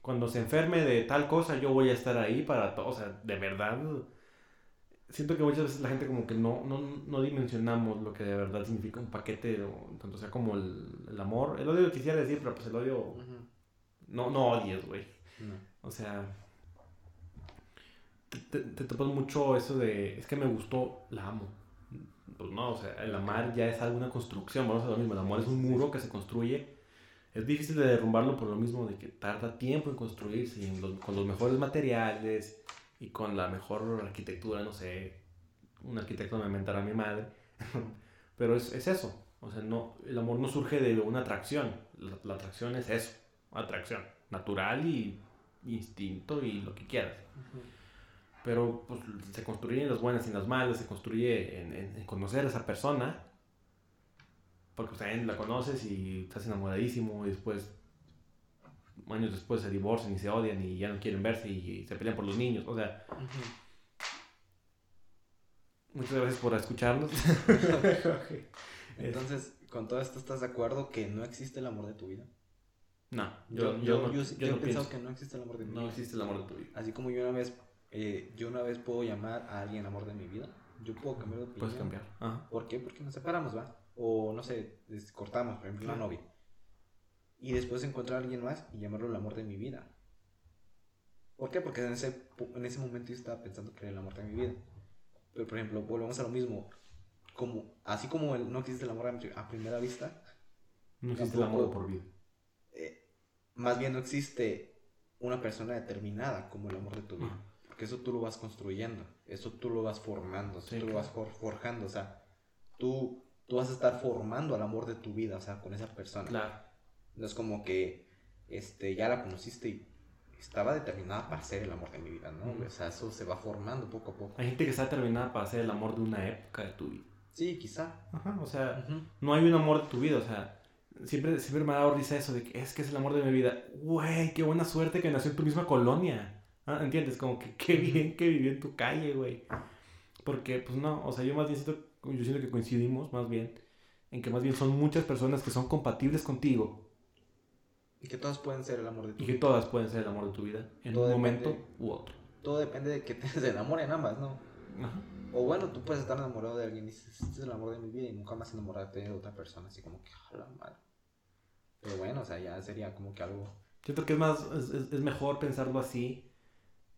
cuando se enferme de tal cosa yo voy a estar ahí para todo. O sea, de verdad, siento que muchas veces la gente como que no, no, no dimensionamos lo que de verdad significa un paquete, o, tanto sea como el, el amor. El odio quisiera decir, pero pues el odio, no, no odies, güey. No. O sea, te, te, te topas mucho eso de, es que me gustó, la amo. Pues no, o sea, el amar ya es alguna construcción, vamos a lo mismo, el amor es un muro que se construye. Es difícil de derrumbarlo por lo mismo de que tarda tiempo en construirse y en los- con los mejores materiales y con la mejor arquitectura, no sé, un arquitecto me inventará mi madre, pero es, es eso, o sea, no, el amor no surge de una atracción, la, la atracción es eso, atracción natural y instinto y lo que quieras. Ujú. Pero pues se construye en las buenas y las malas, se construye en, en- en conocer a esa persona. Porque también la conoces y estás enamoradísimo y después, años después se divorcian y se odian y ya no quieren verse y, se pelean por los niños. O sea, Ujú. muchas gracias por escucharnos. Entonces, con todo esto, ¿estás de acuerdo que no existe el amor de tu vida? no, yo, yo, no, yo, yo yo he no pensado que no existe el amor de mi No vida. existe el amor de tu vida. Así como yo una vez eh, yo una vez puedo llamar a alguien amor de mi vida. Yo puedo cambiar de opinión. Puedes cambiar. Ajá. ¿Por qué? Porque nos separamos, ¿va? O no sé, cortamos, por ejemplo, una novia. Y después encontrar a alguien más y llamarlo el amor de mi vida. ¿Por qué? Porque en ese, en ese momento yo estaba pensando que era el amor de mi vida. Pero, por ejemplo, volvemos a lo mismo. Como, así como el- no existe el amor a, pri- a primera vista, No existe el amor por vida. eh, más bien no existe una persona determinada como el amor de tu vida. Porque eso tú lo vas construyendo, eso tú lo vas formando, eso Sí, tú lo vas for- forjando, o sea, tú, tú vas a estar formando al amor de tu vida, o sea, con esa persona. Claro. No es como que este, ya la conociste y estaba determinada para ser el amor de mi vida, ¿no? O sea, eso se va formando poco a poco. Hay gente que está determinada para ser el amor de una época de tu vida. Sí, quizá. Ajá. O sea, no hay un amor de tu vida. O sea, siempre, siempre me ha dado risa eso de que es que es el amor de mi vida. Güey, qué buena suerte que nació en tu misma colonia. Ah, ¿Entiendes? Como que qué bien que vivió en tu calle, güey. Porque, pues no, o sea, yo más bien siento, yo siento que coincidimos más bien en que más bien son muchas personas que son compatibles contigo Y que todos pueden ser el amor de tu y que vida. todas pueden ser el amor de tu vida en Todo un depende. momento u otro. Todo depende de que te enamoren ambas, ¿no? Ajá. O bueno, tú puedes estar enamorado de alguien y dices, este es el amor de mi vida y nunca más enamorarte de otra persona, así como que, a la madre. Pero bueno, o sea, ya sería como que algo... Siento que es más, es, es- es mejor pensarlo así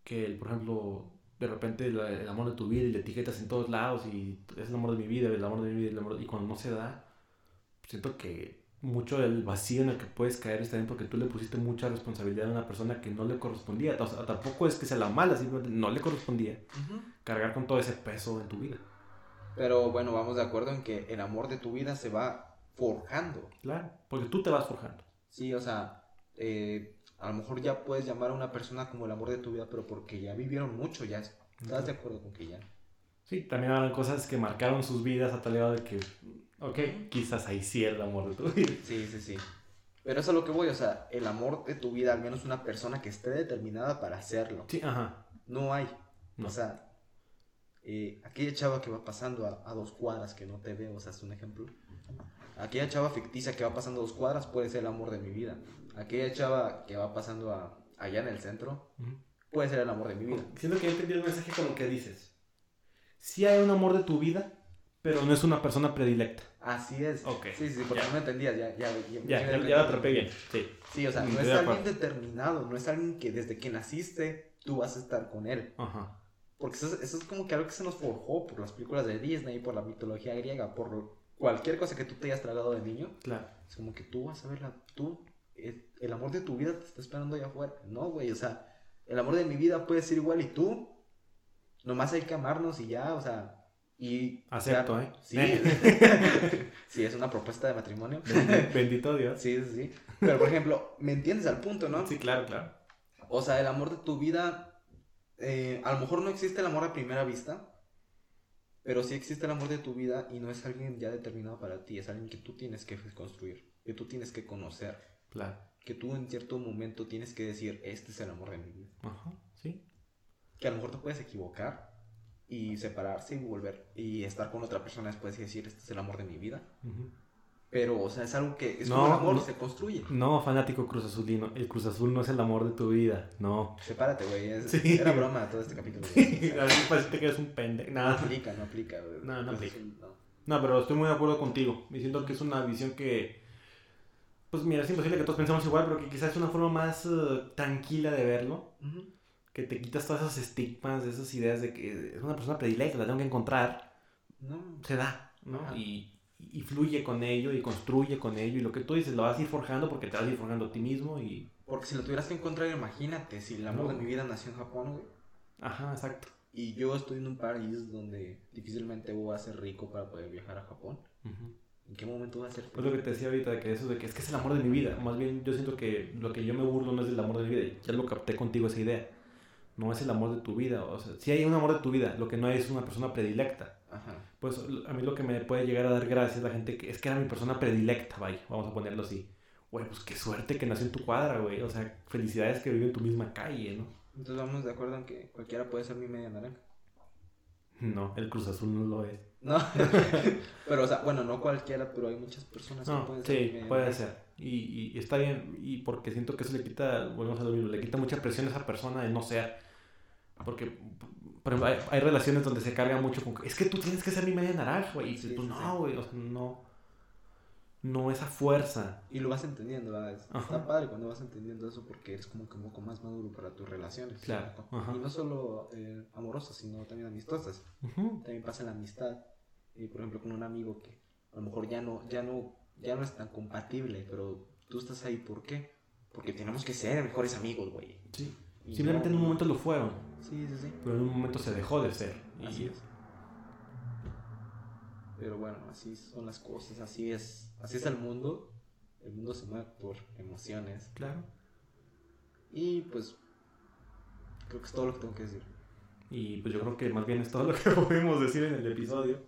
que, el, por ejemplo, de repente la- el, amor de tu vida y le etiquetas en todos lados y es el amor de mi vida, el amor de mi vida, el amor y cuando no se da, siento que mucho del vacío en el que puedes caer está bien porque tú le pusiste mucha responsabilidad a una persona que no le correspondía. O sea, tampoco es que sea la mala, simplemente no le correspondía cargar con todo ese peso en tu vida. Pero bueno, vamos de acuerdo en que el amor de tu vida se va forjando. Claro, porque tú te vas forjando. Sí, o sea, eh, a lo mejor ya puedes llamar a una persona como el amor de tu vida, pero porque ya vivieron mucho, ya estás de acuerdo con que ya. Sí, también habrán cosas que marcaron sus vidas a tal grado de que, ok, quizás ahí sí el amor de tu vida. Sí, sí, sí. Pero eso es a lo que voy, o sea, el amor de tu vida, al menos una persona que esté determinada para hacerlo. Sí, ajá. No hay. No. O sea, eh, aquella chava que va pasando a, a dos cuadras que no te veo, o sea, es un ejemplo. Aquella chava ficticia que va pasando a dos cuadras puede ser el amor de mi vida. Aquella chava que va pasando a, allá en el centro puede ser el amor de mi vida. Siento que he entendido el mensaje con lo que dices. Sí hay un amor de tu vida, pero no es una persona predilecta. Así es. Ok, Sí, sí, porque ya. no me entendías, ya, ya, Ya, ya, ya lo atrapé bien. Sí. Sí, o sea, no es alguien determinado, no es alguien que desde que naciste tú vas a estar con él. Ajá. Porque eso, es- eso es como que algo que se nos forjó por las películas de Disney, por la mitología griega, por cualquier cosa que tú te hayas tragado de niño. Claro. Es como que tú vas a verla, tú, el, el amor de tu vida te está esperando allá afuera. No, güey, o sea, el amor de mi vida puede ser igual y tú. Nomás hay que amarnos y ya, o sea, y... Acepto, ¿eh? Sí, sí, es una propuesta de matrimonio. Bendito Dios. Sí, sí, sí. Pero, por ejemplo, ¿me entiendes al punto, no? Sí, claro, claro. O sea, el amor de tu vida, eh, a lo mejor no existe el amor a primera vista, pero sí existe el amor de tu vida y no es alguien ya determinado para ti, es alguien que tú tienes que construir, que tú tienes que conocer, Claro. que tú en cierto momento tienes que decir, este es el amor de mi vida. Ajá. Sí. Que a lo mejor te puedes equivocar y separarse y volver y estar con otra persona después y decir, este es el amor de mi vida. Ujú. Pero, o sea, es algo que es No, como el amor, no. se construye. No, fanático Cruz Azulino. El Cruz Azul no es el amor de tu vida. No. Sepárate, güey. Sí. Era broma todo este capítulo. A mí parece que eres un pendejo. No aplica, no aplica. No, no aplica. no. No, pero estoy muy de acuerdo contigo. Me siento que es una visión que. Pues mira, es imposible que todos pensemos igual, pero que quizás es una forma más eh, tranquila de verlo. Que te quitas todos esos estigmas, esas ideas de que es una persona predilecta, la tengo que encontrar. No. Se da, ¿no? Ajá. Y, y fluye con ello y construye con ello. Y lo que tú dices lo vas a ir forjando porque te vas a ir forjando a ti mismo. Y. Porque si lo tuvieras que encontrar, imagínate, si el amor No. de mi vida nació en Japón, güey. Ajá, exacto. Y yo estoy en un país donde difícilmente voy a ser rico para poder viajar a Japón. Ujú. ¿En qué momento voy a ser Es lo que te decía ahorita, de que eso de que es que es el amor de mi vida. Más bien, yo siento que lo que yo me burlo no es del amor de mi vida. Ya lo capté contigo esa idea. No es el amor de tu vida. O sea, sí hay un amor de tu vida. Lo que no hay es una persona predilecta. Ajá. Pues a mí lo que me puede llegar a dar gracias la gente que es que era mi persona predilecta, vaya. Vamos a ponerlo así. Güey, pues qué suerte que nació en tu cuadra, güey. O sea, felicidades que vive en tu misma calle, ¿no? Entonces vamos de acuerdo en que cualquiera puede ser mi media naranja. No, el Cruz Azul no lo es. No. pero, o sea, bueno, no cualquiera, pero hay muchas personas que pueden ser mi sí, puede naranja. ser. Y, y- está bien, y porque siento que eso le quita, volvemos a lo mismo, le quita mucha presión a esa persona de no ser. Porque, por ejemplo, hay, hay relaciones donde se carga mucho con es que tú tienes que ser mi media naranja, güey. Y Sí, pues sí, no, güey, o sea, no. No esa fuerza. Y lo vas entendiendo, ¿verdad? Ajá. Está padre cuando vas entendiendo eso porque eres como que un poco más maduro para tus relaciones. Claro. Y no solo eh, amorosas, sino también amistosas. También pasa en la amistad. Y por ejemplo, con un amigo que a lo mejor ya no, ya no, ya no es tan compatible, pero tú estás ahí, ¿por qué? Porque tenemos que ser mejores amigos, güey. Sí. Y Simplemente en un momento lo fueron, Sí, sí, sí. pero en un momento se dejó de ser. Y Así es. Pero bueno, así son las cosas, así es, así es el mundo. El mundo se mueve por emociones. Claro. Y pues creo que es todo lo que tengo que decir. Y pues yo creo que más bien es todo lo que podemos decir en el episodio.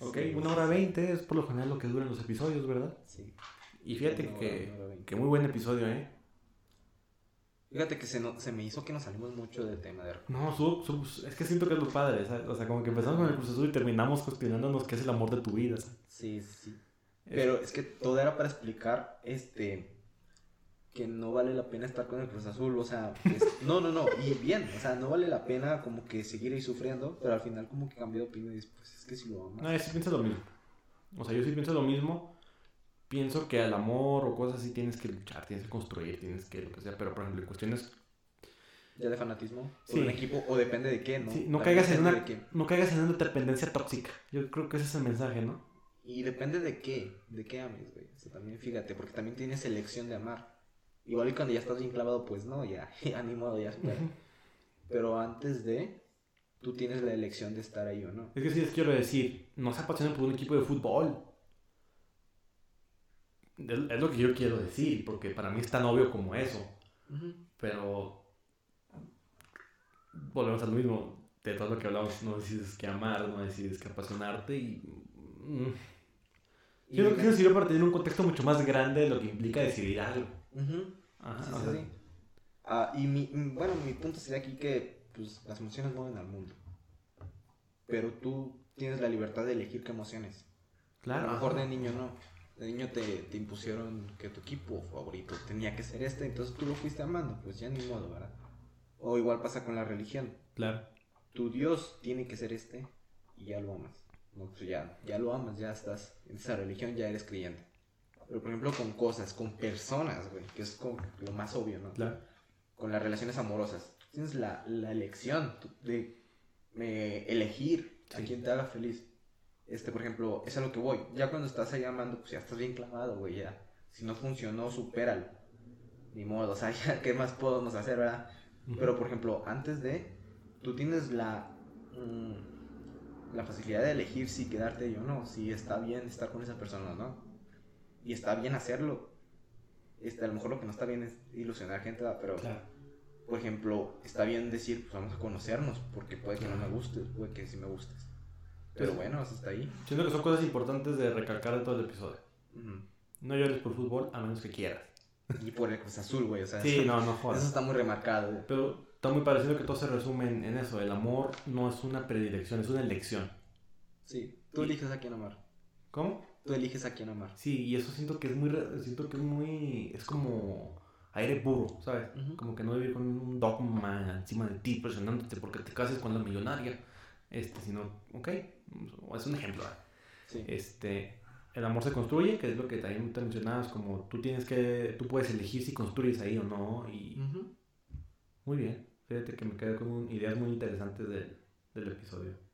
Ok, Sí, una hora veinte es por lo general lo que duran los episodios, ¿verdad? Sí. Y fíjate hora, que, que muy buen episodio, ¿eh? Fíjate que se, no- se me hizo que nos salimos mucho del tema de No, es que siento que es lo padre, ¿sabes? O sea, como que empezamos con el Azul y terminamos cuestionándonos qué es el amor de tu vida. ¿sabes? Sí, sí. Pero es que todo era para explicar este que no vale la pena estar con el Cruz Azul, o sea, es- no, no, no, y bien, o sea, no vale la pena como que seguir ahí sufriendo, pero al final como que cambió de opinión y dices, pues es que si lo amas. No, yo sí pienso lo mismo. O sea, yo sí pienso lo mismo. Pienso que al amor o cosas así tienes que luchar, tienes que construir, tienes que lo que sea. Pero, por ejemplo, en cuestiones Ya de fanatismo, por Sí. un equipo, o depende de qué, ¿no? Sí, no También caigas en una, no caigas en una dependencia tóxica. Yo creo que ese es el mensaje, ¿no? Y depende de qué, de qué ames, güey. O sea, también fíjate, porque también tienes elección de amar. Igual y cuando ya estás bien clavado, pues no, ya, ya ni modo, ya. Pero antes de, tú tienes la elección de estar ahí o no. Es que sí les quiero decir, no se apasionen por un equipo de fútbol. Es, lo que yo quiero decir, porque para mí es tan obvio como eso. Pero volvemos a lo mismo. De todo lo que hablamos, no decides que amar, no decides que apasionarte y... mm, Y Yo creo que eso sirve para tener un contexto mucho más grande de lo que implica decidir algo. Ujú. Ajá, Sí, o sí, sea, sí. Ah, y mi, mm, bueno, mi punto sería aquí que pues, las emociones mueven al mundo. Pero tú tienes la libertad de elegir qué emociones. Claro. A lo mejor de niño no. De niño te, te impusieron que tu equipo favorito tenía que ser este, entonces tú lo fuiste amando, pues ya ni modo, ¿verdad? O igual pasa con la religión. Claro. Tu Dios tiene que ser este y ya lo amas. No, pues ya, ya lo amas, ya estás en esa religión, ya eres creyente. Pero por ejemplo con cosas, con personas, güey, que es como lo más obvio, ¿no? Claro. Con las relaciones amorosas. Tienes la, la elección de eh, elegir a quien te haga feliz. Este, por ejemplo, es a lo que voy. Ya cuando estás ahí amando, pues ya estás bien clavado, güey, ya. Si no funcionó, supéralo. Ni modo, o sea, ya, ¿qué más podemos hacer, verdad? Pero, por ejemplo, antes de, tú tienes la, mm, la facilidad de elegir si quedarte ahí o no, si está bien estar con esa persona no. Y está bien hacerlo. Este, a lo mejor lo que no está bien es ilusionar gente, pero, Claro. por ejemplo, está bien decir, pues vamos a conocernos, porque puede que no me gustes, puede que sí me gustes. Pero Sí. bueno, eso está ahí. Siento que son cosas importantes de recalcar de todo el episodio. No llores por fútbol a menos que quieras. Y por el Cruz Azul, güey, o sea, Sí, eso, no, no eso jodas. está muy remarcado. güey. Pero está muy parecido que todo se resume en, en eso. El amor no es una predilección, es una elección. Sí, tú eliges a quién amar. ¿Cómo? Tú eliges a quién amar. Sí, y eso siento que es muy... Siento que es muy... Es como aire puro, ¿sabes? Como que no vivir con un dogma encima de ti presionándote porque te cases con la millonaria. Este, sino, ok, es un ejemplo. Sí. Este, el amor se construye, que es lo que también te mencionabas, como tú tienes que, tú puedes elegir si construyes ahí o no, y muy bien, fíjate que me quedé con ideas muy interesantes del, del episodio.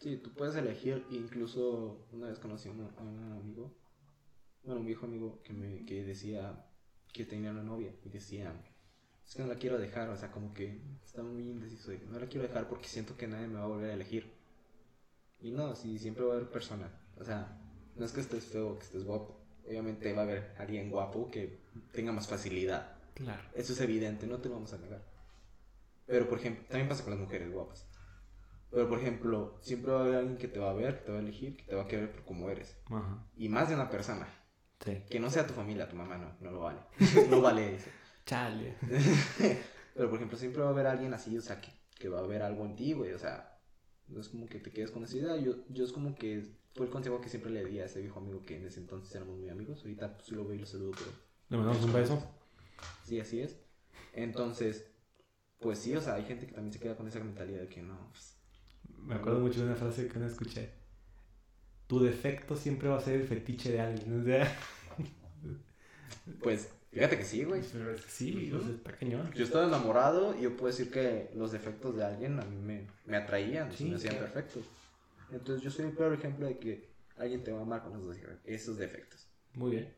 Sí, tú puedes elegir, incluso una vez conocí a un, a un amigo, bueno, un viejo amigo que me que decía que tenía una novia y decía, es que no la quiero dejar, o sea, como que estaba muy indeciso, de, no la quiero dejar porque siento que nadie me va a volver a elegir. Y no, sí, siempre va a haber persona, o sea, no es que estés feo o que estés guapo, obviamente va a haber alguien guapo que tenga más facilidad. Claro. Eso es evidente, no te lo vamos a negar. Pero, por ejemplo, también pasa con las mujeres guapas. Pero, por ejemplo, siempre va a haber alguien que te va a ver, que te va a elegir, que te va a querer por como eres. Ajá. Y más de una persona. Sí. Que no sea tu familia, tu mamá, no, no lo vale. no vale eso. Chale. Pero, por ejemplo, siempre va a haber alguien así, o sea, que, que va a ver algo en ti, güey. O sea, no es como que te quedes con esa idea. Yo, yo es como que fue el consejo que siempre le di a ese viejo amigo que en ese entonces éramos muy amigos. Ahorita pues, sí lo veo y lo saludo, pero Le mandamos un beso. Sí, así es. Entonces, pues sí, o sea, hay gente que también se queda con esa mentalidad de que no, pues, Me acuerdo mucho de una frase que no escuché. Tu defecto siempre va a ser el fetiche de alguien. O sea, pues, fíjate que sí, güey. sí, o sea, está cañón. Yo estaba enamorado y yo puedo decir que los defectos de alguien a mí me, me atraían, Sí, me hacían claro. perfectos. Entonces yo soy el peor ejemplo de que alguien te va a amar con esos, esos defectos. Muy bien.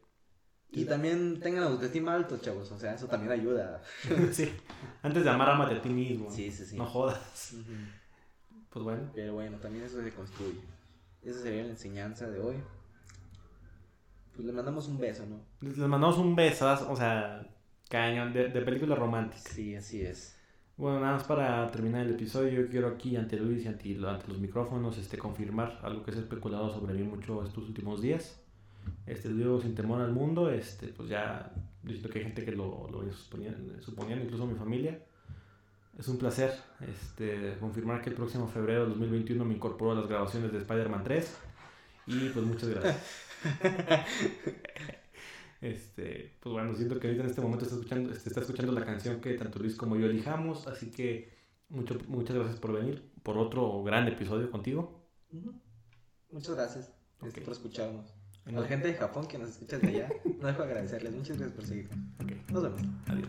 Y también tengan autoestima alto, chavos, o sea, eso también ayuda. sí. Antes de amar, amate a ti mismo. Sí, sí, sí. No jodas. Ujú. Pues bueno. Pero bueno, también eso se construye. Esa sería la enseñanza de hoy. Pues le mandamos un beso, ¿no? Les mandamos un besazo, o sea, cañón, de, de película romántica. Sí, así es. Bueno, nada más para terminar el episodio, yo quiero aquí ante Luis y ante, ante los micrófonos este, confirmar algo que se ha especulado sobre mí mucho estos últimos días. Este, digo sin temor al mundo, este, pues ya, yo siento que hay gente que lo, lo suponiendo, suponiendo, incluso mi familia. Es un placer este, confirmar que el próximo febrero de 2021 me incorporo a las grabaciones de Spider-Man 3. Y pues muchas gracias. Este, pues bueno, siento que ahorita en este momento está escuchando, este, está escuchando la canción que tanto Luis como yo elijamos, así que mucho, muchas gracias por venir, por otro gran episodio contigo. Muchas gracias este, Ok. por escucharnos. A la gente de Japón que nos escucha de allá, no dejo de agradecerles. Muchas gracias por seguir. ok, Nos vemos. adiós.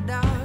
crocodile